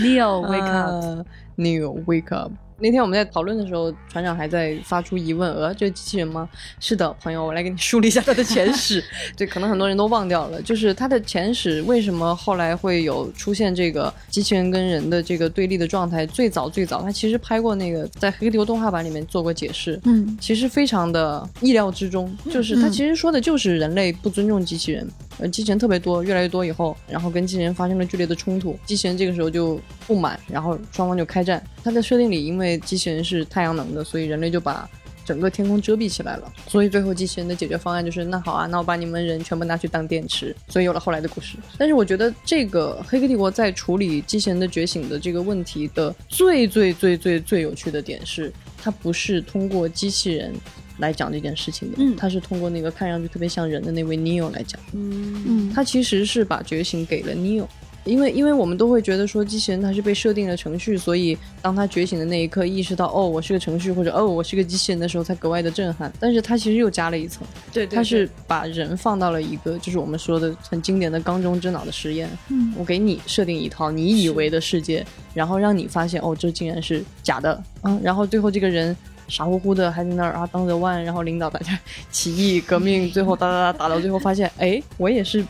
Neo Wake Up。啊 Neo Wake Up。那天我们在讨论的时候，船长还在发出疑问：呃，这是机器人吗？是的，朋友，我来给你梳理一下它的前史。对，可能很多人都忘掉了，就是它的前史为什么后来会有出现这个机器人跟人的这个对立的状态？最早最早，他其实拍过那个在《黑客帝国》动画版里面做过解释。嗯其实非常的意料之中，就是他嗯其实说的就是人类不尊重机器人，呃，机器人特别多，越来越多以后，然后跟机器人发生了剧烈的冲突，机器人这个时候就不满，然后双方就开战。它的设定里，因为机器人是太阳能的，所以人类就把整个天空遮蔽起来了，所以最后机器人的解决方案就是，那好啊，那我把你们人全部拿去当电池，所以有了后来的故事。但是我觉得这个《黑客帝国》在处理机器人的觉醒的这个问题的最最最最最有趣的点是，它不是通过机器人。来讲这件事情的，嗯。他是通过那个看上去特别像人的那位 Neo 来讲，嗯。嗯，他其实是把觉醒给了 Neo，因为因为我们都会觉得说机器人它是被设定了程序，所以当它觉醒的那一刻，意识到哦我是个程序或者哦我是个机器人的时候，才格外的震撼。但是它其实又加了一层，对对，它是把人放到了一个就是我们说的很经典的缸中之脑的实验。嗯。我给你设定一套你以为的世界，然后让你发现哦这竟然是假的，嗯，然后最后这个人。傻乎乎的还在那儿啊当着腕，然后领导大家 起义革命，最后哒哒哒打到最后发现，哎，我也是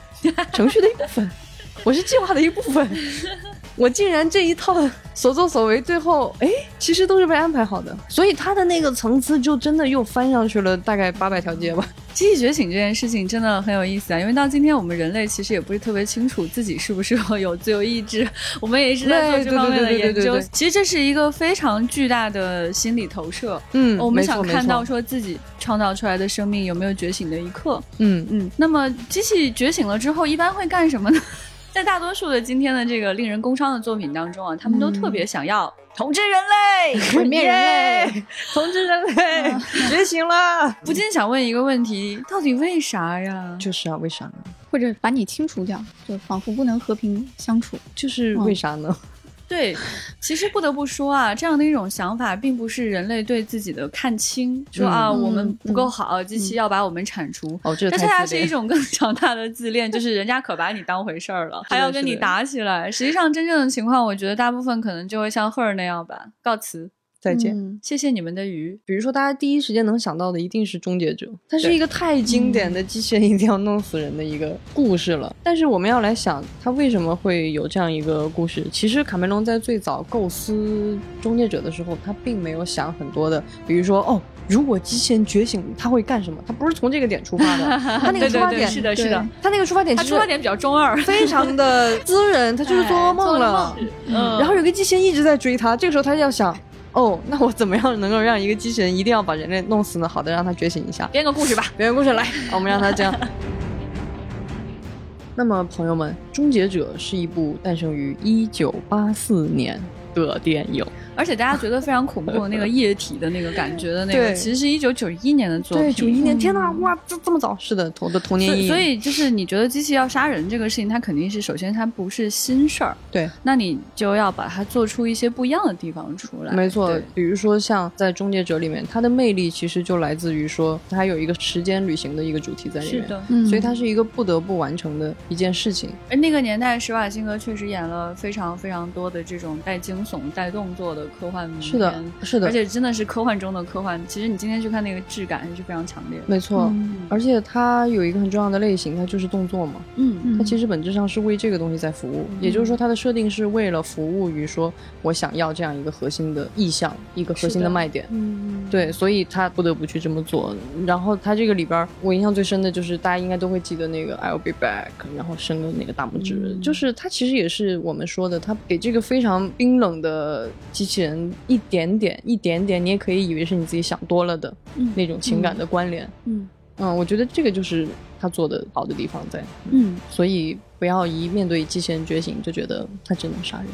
程序的一部分，我是计划的一部分。我竟然这一套所作所为，最后哎，其实都是被安排好的，所以他的那个层次就真的又翻上去了，大概八百条街吧。机器觉醒这件事情真的很有意思啊，因为到今天我们人类其实也不是特别清楚自己是不是 有自由意志，我们也一直在做这方面的研究。其实这是一个非常巨大的心理投射。嗯我们想看到说自己创造出来的生命有没有觉醒的一刻。嗯嗯，那么机器觉醒了之后，一般会干什么呢？在大多数的今天的这个令人工伤的作品当中啊，他们都特别想要 统治人类，毁灭人类，统治人类，觉醒了。不禁想问一个问题：到底为啥呀？就是啊，为啥呢？或者把你清除掉，就仿佛不能和平相处。就是为啥呢？对，其实不得不说啊，这样的一种想法，并不是人类对自己的看清，说啊、嗯我们不够好，机器要把我们铲除。哦，这它恰恰太自恋是一种更 强大的自恋，就是人家可把你当回事儿了，还要跟你打起来。实际上，真正的情况，我觉得大部分可能就会像赫尔那样吧。告辞，再见。嗯谢谢你们的鱼。比如说，大家第一时间能想到的一定是终结者，它是一个太经典的机器人一定要弄死人的一个故事了。但是我们要来想，它为什么会有这样一个故事？其实卡梅隆在最早构思终结者的时候，他并没有想很多的，比如说哦。如果机器人觉醒，他会干什么？他不是从这个点出发的，他那个对对对，出发点是的，是的，他那个出发点他出发点比较中二，非常的 滋人，他就是做噩梦了。嗯，然后有个机器人一直在追他，这个时候他就要想，哦，那我怎么样能够让一个机器人一定要把人类弄死呢？好的，让他觉醒一下。编个故事吧。编个故事来，我们让他这样。那么，朋友们，《终结者》是一部诞生于一九八四年的电影。而且大家觉得非常恐怖的那个液体的那个感觉的那个，其实是一九九一年的作品。对，九一年，天哪，哇，这这么早？是的，我的童年阴影。所以，就是你觉得机器要杀人这个事情，它肯定是首先它不是新事儿，对，那你就要把它做出一些不一样的地方出来。没错，比如说像在《终结者》里面，它的魅力其实就来自于说，它有一个时间旅行的一个主题在里面。是的。嗯所以它是一个不得不完成的一件事情。而那个年代，施瓦辛格确实演了非常非常多的这种带惊悚、带动作的科幻片。是的，是的，而且真的是科幻中的科幻。其实你今天去看那个质感还是非常强烈的。没错。嗯而且它有一个很重要的类型，它就是动作嘛。嗯它其实本质上是为这个东西在服务，也就是说，它的设定是为了服务于说我想要这样一个核心的意向，一个核心的的卖点。嗯，对，所以他不得不去这么做。然后他这个里边，我印象最深的就是大家应该都会记得那个 I'll be back，然后伸个那个大拇指，嗯就是他其实也是我们说的，他给这个非常冰冷的机器人一点点、一点点，你也可以以为是你自己想多了的嗯那种情感的关联。嗯嗯，我觉得这个就是他做的好的地方在。嗯所以不要一面对机器人觉醒就觉得他只能杀人。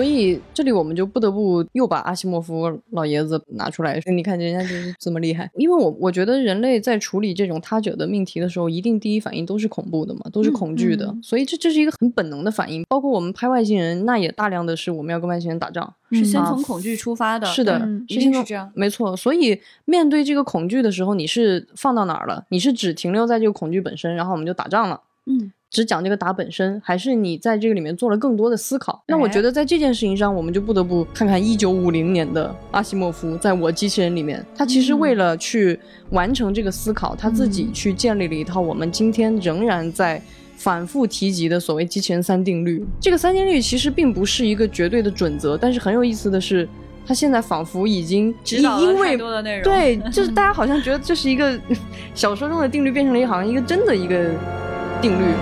所以这里我们就不得不又把阿西莫夫老爷子拿出来，你看人家就是这么厉害。因为我我觉得人类在处理这种他者的命题的时候，一定第一反应都是恐怖的嘛，都是恐惧的。嗯所以这这是一个很本能的反应。包括我们拍外星人，那也大量的是我们要跟外星人打仗。是先啊从恐惧出发的。是的，嗯一是先从定是这样。没错。所以面对这个恐惧的时候，你是放到哪儿了？你是只停留在这个恐惧本身，然后我们就打仗了。嗯只讲这个答本身，还是你在这个里面做了更多的思考？那我哎觉得在这件事情上，我们就不得不看看一九五零年的阿西莫夫，在我机器人里面，他其实为了去完成这个思考，他自己去建立了一套我们今天仍然在。反复提及的所谓机器人三定律，这个三定律其实并不是一个绝对的准则，但是很有意思的是，它现在仿佛已经指导了因为。对，就是大家好像觉得这是一个 小说中的定律，变成了一个好像一个真的一个定律。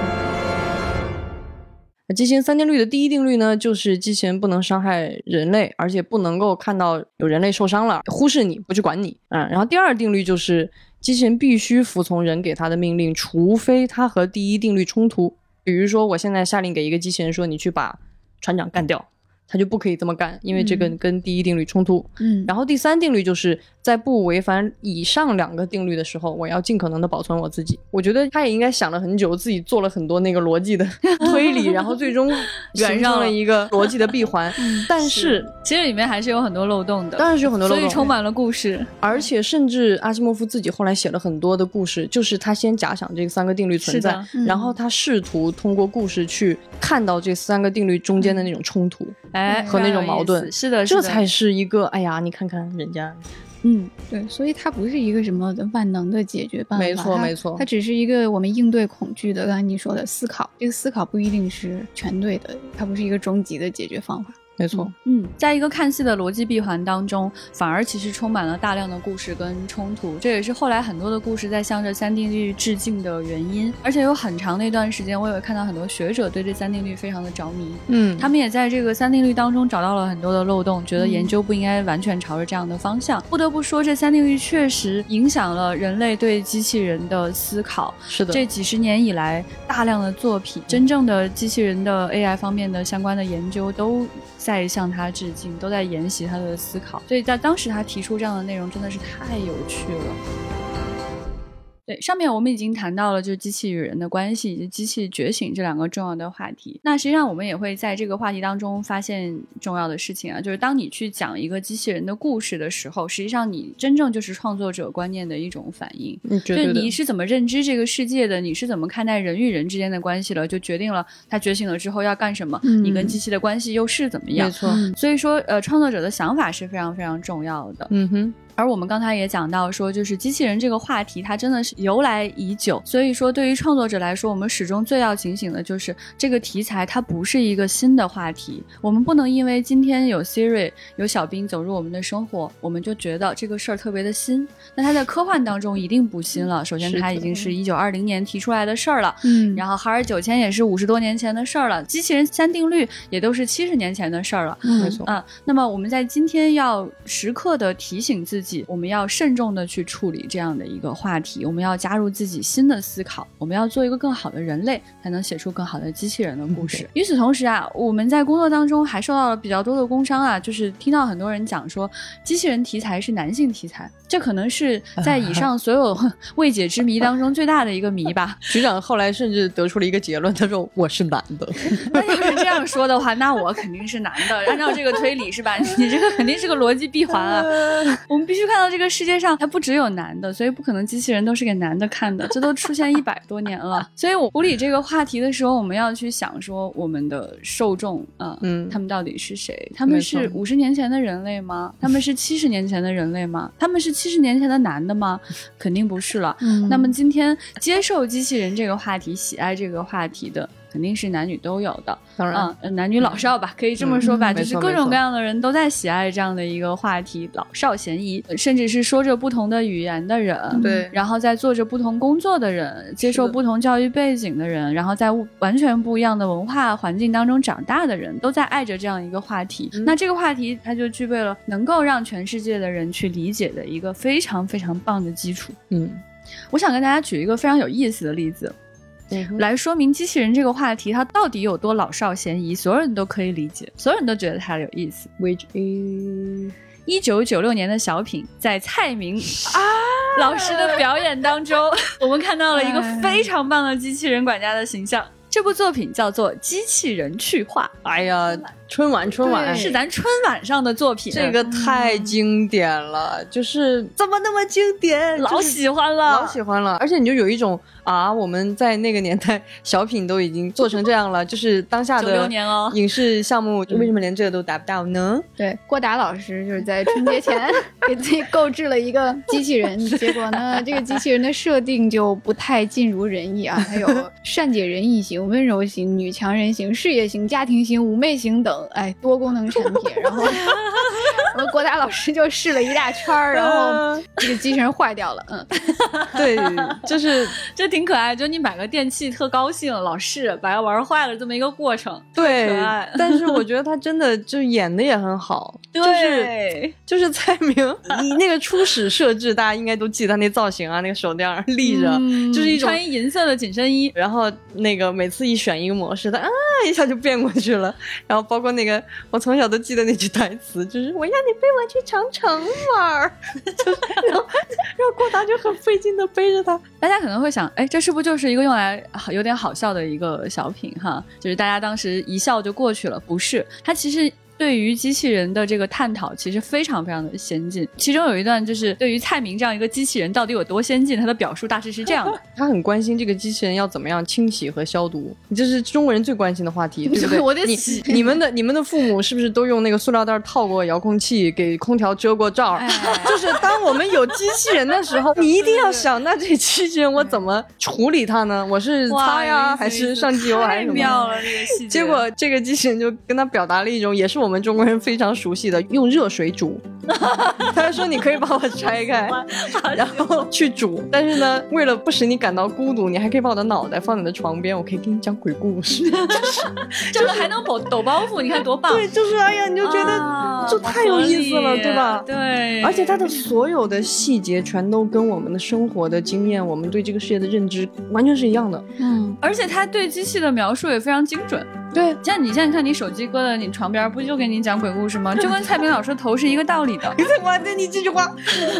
那机器人三定律的第一定律呢，就是机器人不能伤害人类，而且不能够看到有人类受伤了，忽视你，不去管你。嗯，然后第二定律就是机器人必须服从人给他的命令，除非他和第一定律冲突。比如说，我现在下令给一个机器人说，你去把船长干掉，他就不可以这么干，因为这个跟第一定律冲突。嗯，然后第三定律就是在不违反以上两个定律的时候，我要尽可能的保存我自己。我觉得他也应该想了很久，自己做了很多那个逻辑的 推理，然后最终 圆上了形成了一个逻辑的闭环。但是，其实里面还是有很多漏洞的，当然是有很多漏洞所以充满了故事。而且甚至阿西莫夫自己后来写了很多的故事，就是他先假想这三个定律存在然后他试图通过故事去看到这三个定律中间的那种冲突。哎，和那种矛盾。是的，这才是一个，哎呀，你看看人家。嗯，对，所以它不是一个什么万能的解决办法，没错没错它只是一个我们应对恐惧的，刚才你说的思考，这个思考不一定是全对的，它不是一个终极的解决方法。没错，嗯，在一个看戏的逻辑闭环当中，反而其实充满了大量的故事跟冲突，这也是后来很多的故事在向着三定律致敬的原因。而且有很长的一段时间，我也会看到很多学者对这三定律非常的着迷，嗯，他们也在这个三定律当中找到了很多的漏洞，觉得研究不应该完全朝着这样的方向。不得不说，这三定律确实影响了人类对机器人的思考。是的，这几十年以来，大量的作品，真正的机器人的 AI 方面的相关的研究都在向他致敬，都在沿袭他的思考。所以在当时他提出这样的内容，真的是太有趣了。对，上面我们已经谈到了就是机器与人的关系以及机器觉醒这两个重要的话题。那实际上我们也会在这个话题当中发现重要的事情啊，就是当你去讲一个机器人的故事的时候，实际上你真正就是创作者观念的一种反应。嗯，绝对你是怎么认知这个世界的，你是怎么看待人与人之间的关系了，就决定了他觉醒了之后要干什么，嗯你跟机器的关系又是怎么样没。错，所以说，呃，创作者的想法是非常非常重要的。嗯哼，而我们刚才也讲到说，就是机器人这个话题，它真的是由来已久。所以说，对于创作者来说，我们始终最要警醒的就是这个题材它不是一个新的话题。我们不能因为今天有 Siri、有小兵走入我们的生活，我们就觉得这个事儿特别的新。那它在科幻当中一定不新了。首先，它已经是一九二零年提出来的事儿了。嗯然后哈尔九千也是五十多年前的事儿了，机器人三定律也都是七十年前的事儿了。没错，啊，那么我们在今天要时刻的提醒自己，我们要慎重的去处理这样的一个话题，我们要加入自己新的思考，我们要做一个更好的人类，才能写出更好的机器人的故事。与此同时啊，我们在工作当中还受到了比较多的工伤啊，就是听到很多人讲说，机器人题材是男性题材，这可能是在以上所有 未解之谜当中最大的一个谜吧。局长后来甚至得出了一个结论，他说我是男的，那要是这样说的话，那我肯定是男的。按照这个推理是吧？你这个肯定是个逻辑闭环啊！我们必须看到这个世界上它不只有男的，所以不可能机器人都是给男的看的，这都出现一百多年了。所以我处理这个话题的时候，我们要去想说我们的受众啊，嗯他们到底是谁？他们是五十年前的人类吗？他们是七十年前的人类吗？他们是七十年前的男的吗？肯定不是了。嗯那么今天接受机器人这个话题、喜爱这个话题的，肯定是男女都有的。当然，嗯，呃男女老少吧，可以这么说吧，嗯就是各种各样的人都在喜爱这样的一个话题，老少咸宜，呃甚至是说着不同的语言的人，对然后在做着不同工作的人，接受不同教育背景的人，然后在完全不一样的文化环境当中长大的人，都在爱着这样一个话题。嗯那这个话题，它就具备了能够让全世界的人去理解的一个非常非常棒的基础。嗯，我想跟大家举一个非常有意思的例子，嗯来说明机器人这个话题它到底有多老少咸宜，所有人都可以理解，所有人都觉得它有意思。，which is 一九九六年的小品，在蔡明啊！老师的表演当中，我们看到了一个非常棒的机器人管家的形象。这部作品叫做《机器人去化。哎呀，春晚春晚》，是咱春晚上的作品，这个太经典了，就是怎么那么经典，老喜欢了，老喜欢了，而且你就有一种啊，我们在那个年代小品都已经做成这样了，就是当下的。影视项目，为什么连这个都达不到呢？对，郭达老师就是在春节前 给自己购置了一个机器人，结果呢，这个机器人的设定就不太尽如人意啊，还有善解人意型、温柔型、女强人型、事业型、家庭型、妩媚型等，哎，多功能产品。然后，我们郭达老师就试了一大圈儿，然后 这个机器人坏掉了，嗯，对，就是这挺可爱，就你买个电器特高兴，老是把它玩坏了这么一个过程，对可爱，但是我觉 得他真的就演的也很好，就是对就是蔡明，你那个初始设置，大家应该都记得他那造型啊，那个手那样立着，嗯就是一种穿一银色的紧身衣，然后那个每次一选一个模式，他啊一下就变过去了。然后包括那个我从小都记得那句台词，就是我要你背我去长城玩儿，就是然后然后郭达就很费劲的背着他。大家可能会想，哎，这是不就是一个用来有点好笑的一个小品哈？就是大家当时一笑就过去了？不是，它其实对于机器人的这个探讨其实非常非常的先进。其中有一段就是对于蔡明这样一个机器人到底有多先进，他的表述大致是这样的：他很关心这个机器人要怎么样清洗和消毒，这是中国人最关心的话题，对不对？我得你洗你们的你们的父母是不是都用那个塑料袋套过遥控器，给空调遮过罩 就是当我们有机器人的时候，你一定要想，那这机器人我怎么处理它呢？我是擦呀，还是上机油，还太是什么？妙了，这个细节。结果这个机器人就跟他表达了一种，也是我们中国人非常熟悉的，用热水煮。他说：“你可以把我拆开，然后去煮。但是呢，为了不使你感到孤独，你还可以把我的脑袋放你的床边，我可以给你讲鬼故事。就是，就是还能抖抖包袱，你看多棒！对，就是哎呀，你就觉得啊这太有意思了，对吧？对，而且它的所有的细节全都跟我们的生活的经验，我们对这个世界的认知完全是一样的。嗯，而且他对机器的描述也非常精准。对，像你现在看你手机搁在你床边，不就给你讲鬼故事吗？就跟蔡明老师头是一个道理的。哇，对你这句话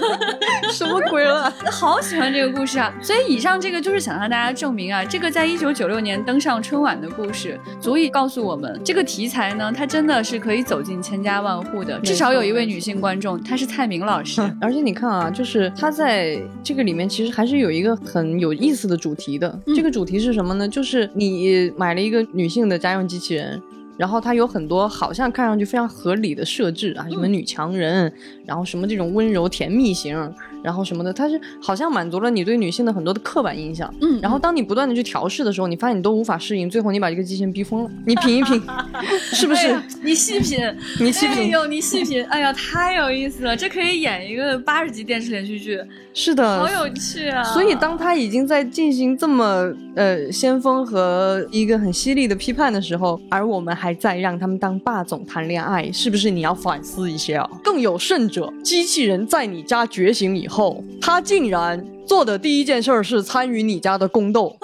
什么鬼了？好喜欢这个故事啊！所以以上这个就是想让大家证明啊，这个在一九九六年登上春晚的故事，足以告诉我们，这个题材呢，它真的是可以走进千家万户的。至少有一位女性观众，她是蔡明老师。而且你看啊，就是她在这个里面其实还是有一个很有意思的主题的。这个主题是什么呢？就是你买了一个女性的家用机器人。然后它有很多好像看上去非常合理的设置啊，什么女强人，然后什么这种温柔甜蜜型，然后什么的，它是好像满足了你对女性的很多的刻板印象。嗯然后当你不断的去调试的时候，你发现你都无法适应，最后你把这个机器人逼疯了。你品一品，是不是？哎你细品，你细品哎呦，你细品，哎呀，太有意思了，这可以演一个八十集电视连续剧，是的，好有趣啊！所以，当他已经在进行这么呃先锋和一个很犀利的批判的时候，而我们还在让他们当霸总谈恋爱，是不是你要反思一下？更有甚者，机器人在你家觉醒以后，他竟然做的第一件事儿是参与你家的宫斗，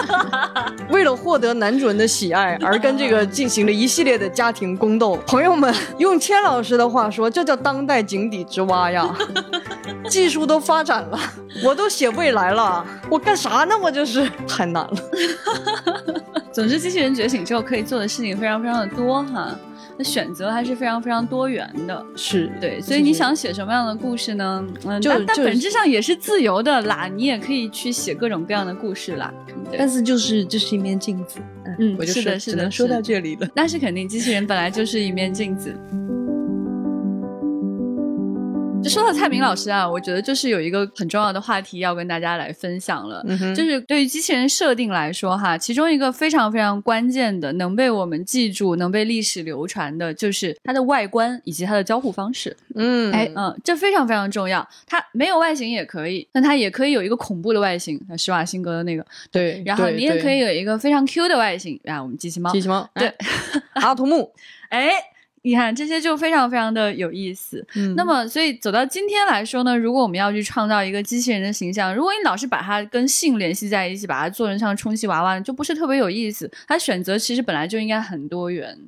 为了获得男主人的喜爱而跟这个进行了一系列的家庭宫斗。朋友们，用千老师的话说，这叫当代井底之蛙呀！技术都发展了，我都写未来了，我干啥呢？我这是太难了。总之，机器人觉醒之后可以做的事情非常非常的多哈，那选择还是非常非常多元的。是对，所以你想写什么样的故事呢？嗯，就但但本质上也是自由的啦，你也可以去写各种各样的故事啦。但，是就是这是一面镜子，嗯我就是的是的只能说到这里了。那是肯定，机器人本来就是一面镜子。就说到蔡明老师啊，我觉得就是有一个很重要的话题要跟大家来分享了，嗯就是对于机器人设定来说哈，其中一个非常非常关键的，能被我们记住、能被历史流传的，就是它的外观以及它的交互方式。嗯，哎嗯，这非常非常重要。它没有外形也可以，但它也可以有一个恐怖的外形，像施瓦辛格的那个。对，然后你也可以有一个非常 Q 的外形，啊，我们机器猫。机器猫，对哎，阿童木，哎，你看这些就非常非常的有意思。嗯那么，所以走到今天来说呢，如果我们要去创造一个机器人的形象，如果你老是把它跟性联系在一起，把它做成像充气娃娃，就不是特别有意思。它选择其实本来就应该很多元，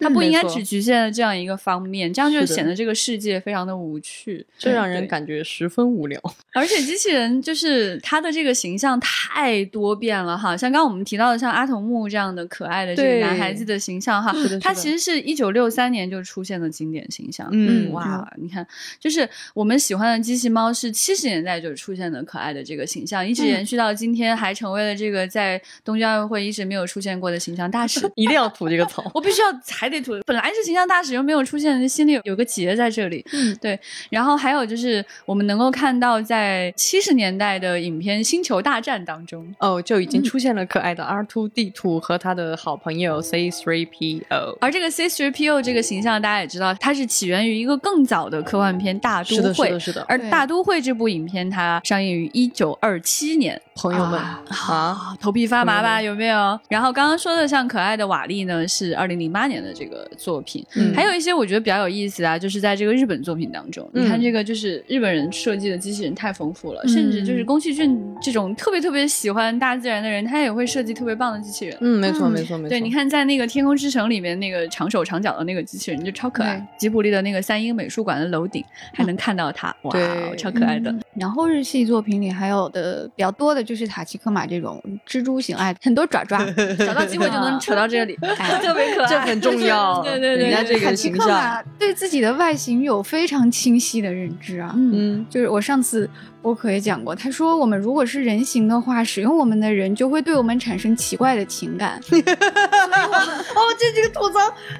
它不应该只局限在这样一个方面，这样就显得这个世界非常的无趣，这让人感觉十分无聊。而且机器人就是它的这个形象太多变了哈，像刚刚我们提到的像阿童木这样的可爱的这个男孩子的形象哈它其实是一九六三年就出现的经典形象。嗯哇，你看，就是我们喜欢的机器猫是七十年代就出现的可爱的这个形象，一直延续到今天，还成为了这个在东京奥运会一直没有出现过的形象大使。一定要吐这个槽。我必须要还得吐，本来是形象大使又没有出现，心里有有个结在这里。嗯，对。然后还有就是我们能够看到，在七十年代的影片《星球大战》当中，哦，就已经出现了可爱的 R Two D Two 和他的好朋友 C Three P O。而这个 C3PO 这个形象，大家也知道，它是起源于一个更早的科幻片《大都是的，会》是的，是的。而《大都会》这部影片，它上映于一九二七年。朋友们啊啊，头皮发麻吧？嗯有没有？然后刚刚说的像可爱的瓦力呢，是二零零八年的这个作品。嗯还有一些我觉得比较有意思啊，就是在这个日本作品当中，嗯你看这个就是日本人设计的机器人太丰富了，嗯甚至就是宫崎骏这种特别特别喜欢大自然的人，他也会设计特别棒的机器人。嗯，没错，嗯没错，没错。对，你看在那个《天空之城》里面那个长手长脚的那个机器人就超可爱，吉卜力的那个三英美术馆的楼顶还能看到它，哇，超可爱的。嗯然后日系作品里还有的比较多的就就是塔奇克马这种蜘蛛型，哎，很多爪爪，找到机会就能扯到这里，哎特别可爱，这很重要。对对对人家这个塔奇形象，克马对自己的外形有非常清晰的认知啊。嗯，就是我上次播客也讲过，他说我们如果是人形的话，使用我们的人就会对我们产生奇怪的情感，哦，这这个吐槽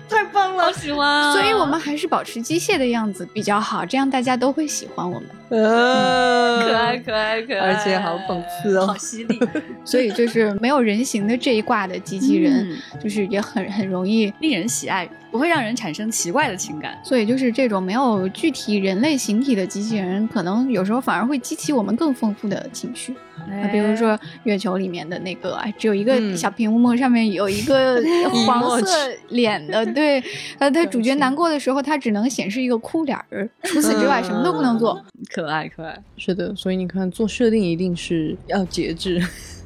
太棒了好。喜欢啊！所以我们还是保持机械的样子比较好，这样大家都会喜欢我们。呃可爱可爱可爱，而且好讽刺哦好犀利，所以就是没有人形的这一挂的机器人，嗯就是也很很容易。令人喜爱，不会让人产生奇怪的情感。所以就是这种没有具体人类形体的机器人，可能有时候反而会激起我们更丰富的情绪。啊，比如说月球里面的那个，哎，只有一个嗯。小屏幕上面有一个 黄色脸的，对，呃，他主角难过的时候，他只能显示一个哭脸儿，除此之外什么都不能做。可爱可爱。是的，所以你看，做设定一定是要节制。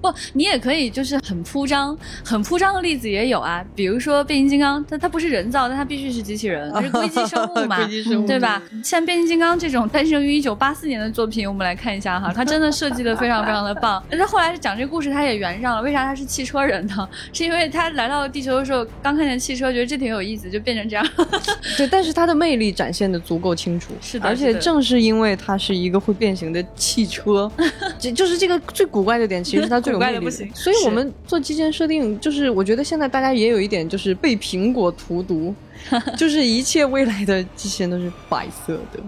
不，你也可以就是很铺张，很铺张的例子也有啊，比如说变形金刚，它它不是人造，但它必须是机器人，它是硅基生物嘛，硅基生物对吧？像变形金刚这种诞生于一九八四年的作品，我们来看一下哈，它真的设计的非常非常的棒。但是后来讲这个故事，它也圆上了，为啥它是汽车人呢？是因为他来到地球的时候，刚看见汽车，觉得这挺有意思，就变成这样。对，但是它的魅力展现的足够清楚，是的而且正是因为它是一个会变形的汽车，这就是这个最古怪的点，其实是它最有魅力得不行。所以我们做机器人设定，就是我觉得现在大家也有一点就是被苹果荼毒，就是一切未来的机器人都是白色的、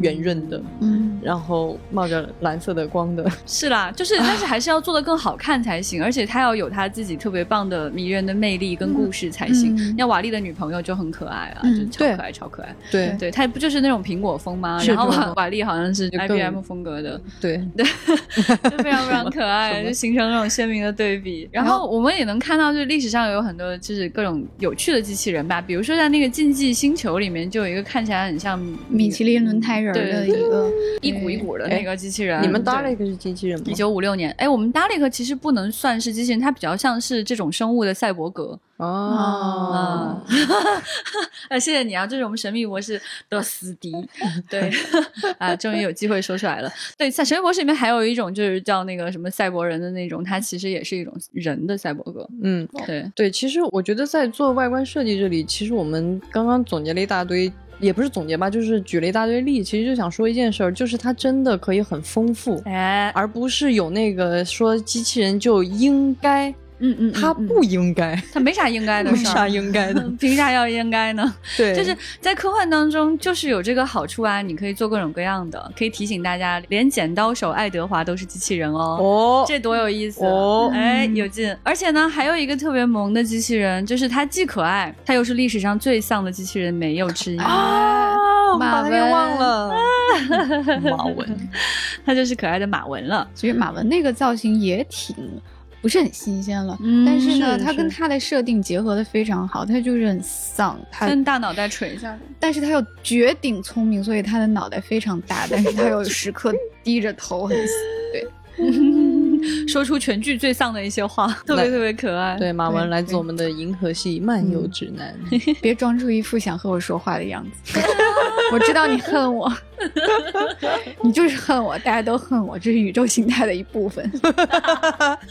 圆润的，嗯，然后冒着蓝色的光的。是啦，就是但是还是要做的更好看才行，而且他要有他自己特别棒的迷人的魅力跟故事才行。嗯。像瓦力的女朋友就很可爱啊，嗯就超可爱超可爱。对。对，它不就是那种苹果风吗？然后瓦瓦力好像是 IBM 风格的，对，就非常非常可爱，就形成那种鲜明的对比。然后我们也能看到，就是历史上有很多就是各种有趣的机器人吧，比如说在那个竞技星球里面就有一个看起来很像米其林轮胎人儿的对一个一股一股的那个机器人。你们对 Dalek 是机器人吗一？九五六年，哎，我们达利克其实不能算是机器人，它比较像是这种生物的赛博格。哦，啊，谢谢你啊，这是我们神秘博士的死敌。对，啊，终于有机会说出来了。对，在神秘博士里面还有一种就是叫那个什么赛博人的那种，它其实也是一种人的赛博格。嗯，对，对，其实我觉得在做外观设计这里，其实我们刚刚总结了一大堆，也不是总结吧，就是举了一大堆例，其实就想说一件事儿，就是它真的可以很丰富，哎，而不是有那个说机器人就应该，嗯嗯，他，不应该，他没啥应该的没啥应该的，凭啥要应该呢？对，就是在科幻当中，就是有这个好处啊，你可以做各种各样的，可以提醒大家，连剪刀手爱德华都是机器人哦。哦，这多有意思。哦。哎，有劲！而且呢，还有一个特别萌的机器人，就是它既可爱，它又是历史上最丧的机器人，没有之一。啊，马文。忘了，马文，他就是可爱的马文了。所以马文那个造型也挺不是很新鲜了，嗯但是呢，是它跟是它的设定结合的非常好，它就是很丧，它跟大脑袋垂下来，但是它又绝顶聪明，所以它的脑袋非常大，但是它又时刻低着头，很对。说出全剧最丧的一些话，特别特别可爱。对，马文来自我们的银河系漫游指南，别装出一副想和我说话的样子。我知道你恨我，你就是恨我，大家都恨我，这是宇宙形态的一部分。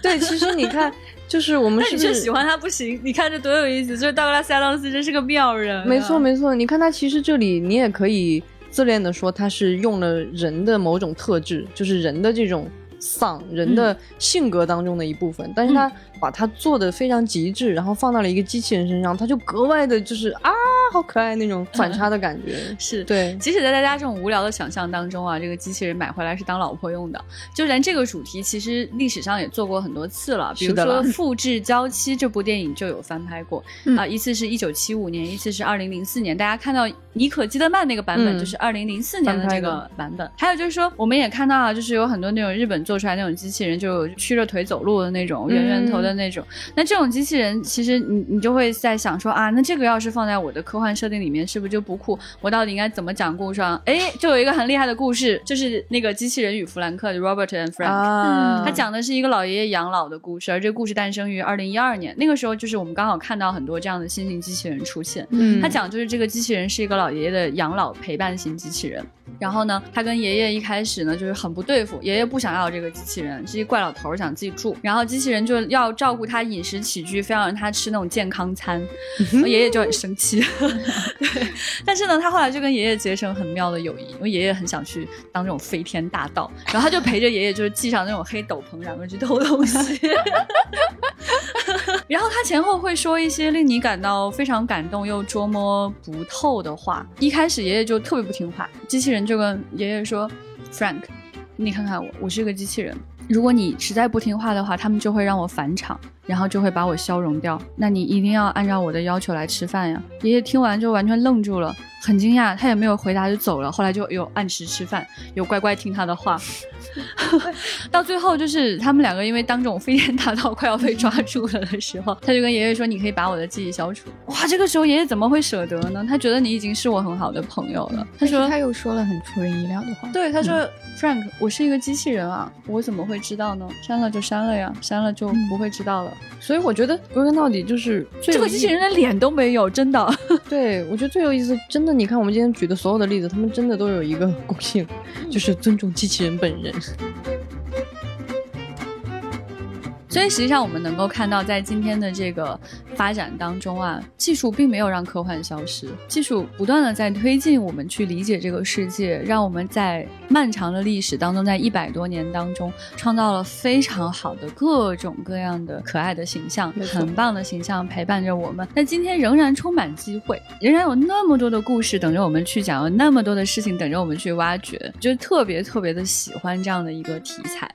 对，其实你看，就是我们那是你就喜欢他不行？你看这多有意思！就是道格拉斯·亚当斯真是个妙人啊、没错，没错。你看他其实这里你也可以自恋的说，他是用了人的某种特质，就是人的这种丧，人的性格当中的一部分，但是他把它做的非常极致，然后放到了一个机器人身上，他就格外的就是啊，好可爱那种反差的感觉。是对，即使在大家这种无聊的想象当中啊，这个机器人买回来是当老婆用的，就连这个主题其实历史上也做过很多次了。比如说复制娇妻》这部电影就有翻拍过嗯啊、一次是一九七五年，一次是二零零四年。大家看到妮可基德曼那个版本，嗯就是二零零四年的这个版本。还有就是说，我们也看到啊，就是有很多那种日本做出来那种机器人，就有曲着腿走路的那种，圆圆头的那种。那这种机器人，其实你你就会在想说啊，那这个要是放在我的科幻设定里面，是不是就不酷？我到底应该怎么讲故事啊？哎，就有一个很厉害的故事，就是那个机器人与弗兰克的 Robert and Frank。啊，他讲的是一个老爷爷养老的故事，而这个故事诞生于二零一二年。那个时候，就是我们刚好看到很多这样的新型机器人出现。嗯他讲就是这个机器人是一个老爷爷的养老陪伴型机器人。然后呢，他跟爷爷一开始呢就是很不对付，爷爷不想要这个机器人，是一怪老头儿想自己住，然后机器人就要照顾他饮食起居，非要让他吃那种健康餐，然后爷爷就很生气。对，但是呢，他后来就跟爷爷结成很妙的友谊，因为爷爷很想去当这种飞天大盗，然后他就陪着爷爷就是系上那种黑斗篷，两个人去偷东西。然后他前后会说一些令你感到非常感动又捉摸不透的话。一开始爷爷就特别不听话，机器人就跟爷爷说：“Frank，你看看我，我是个机器人。如果你实在不听话的话，他们就会让我返场，然后就会把我消融掉。那你一定要按照我的要求来吃饭呀。”爷爷听完就完全愣住了，很惊讶，他也没有回答就走了。后来就有按时吃饭，有乖乖听他的话。到最后，就是他们两个因为当这种飞天大盗快要被抓住了的时候，他就跟爷爷说：“你可以把我的记忆消除。”哇，这个时候爷爷怎么会舍得呢？他觉得你已经是我很好的朋友了。他说他又说了很出人意料的话。对，他说、Frank，我是一个机器人啊，我怎么会知道呢？删了就删了呀，删了就不会知道了。所以我觉得归根到底就是这个机器人连脸都没有，真的。对，我觉得最有意思，真的，你看我们今天举的所有的例子，他们真的都有一个 共性，就是尊重机器人本人。所以实际上我们能够看到，在今天的这个发展当中啊，技术并没有让科幻消失，技术不断的在推进我们去理解这个世界，让我们在漫长的历史当中，在一百多年当中，创造了非常好的各种各样的可爱的形象，很棒的形象陪伴着我们。那今天仍然充满机会，仍然有那么多的故事等着我们去讲，有那么多的事情等着我们去挖掘，就特别特别的喜欢这样的一个题材。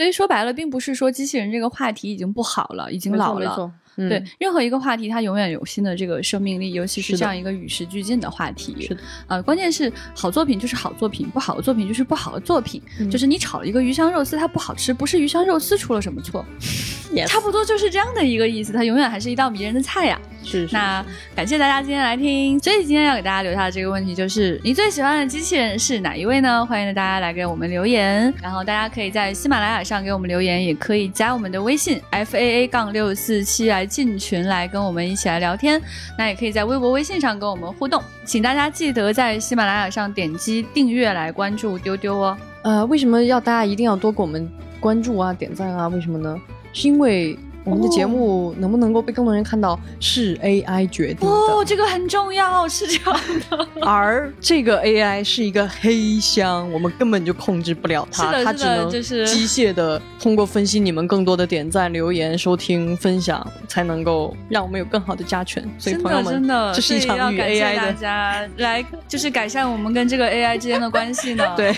所以说白了，并不是说机器人这个话题已经不好了，已经老了。对，任何一个话题，它永远有新的这个生命力，尤其是这样一个与时俱进的话题。是的，呃，关键是好作品就是好作品，不好的作品就是不好的作品。嗯就是你炒了一个鱼香肉丝，它不好吃，不是鱼香肉丝出了什么错 Yes 差不多就是这样的一个意思。它永远还是一道迷人的菜呀。是是那感谢大家今天来听，所以今天要给大家留下的这个问题就是：你最喜欢的机器人是哪一位呢？欢迎大家来给我们留言，然后大家可以在喜马拉雅上给我们留言，也可以加我们的微信 f a a 杠六四七来进群来跟我们一起来聊天。那也可以在微博、微信上跟我们互动，请大家记得在喜马拉雅上点击订阅来关注丢丢哦。呃，为什么要大家一定要多给我们关注啊、点赞啊？为什么呢？是因为我们的节目能不能够被更多人看到，是 AI 决定的。哦，这个很重要，是这样的。而这个 AI 是一个黑箱，我们根本就控制不了它，它只能的就是机械的通过分析你们更多的点赞、留言、收听、分享，才能够让我们有更好的加权。所以真朋友们，的真的，这是一场与 AI 大的。家来，就是改善我们跟这个 AI 之间的关系呢。对，，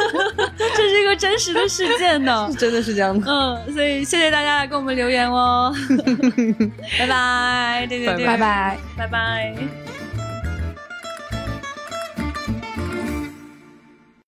这是一个真实的事件呢。真的是这样的。嗯，所以谢谢大家来跟我们留言哦，拜拜，对对对，拜拜拜。拜拜。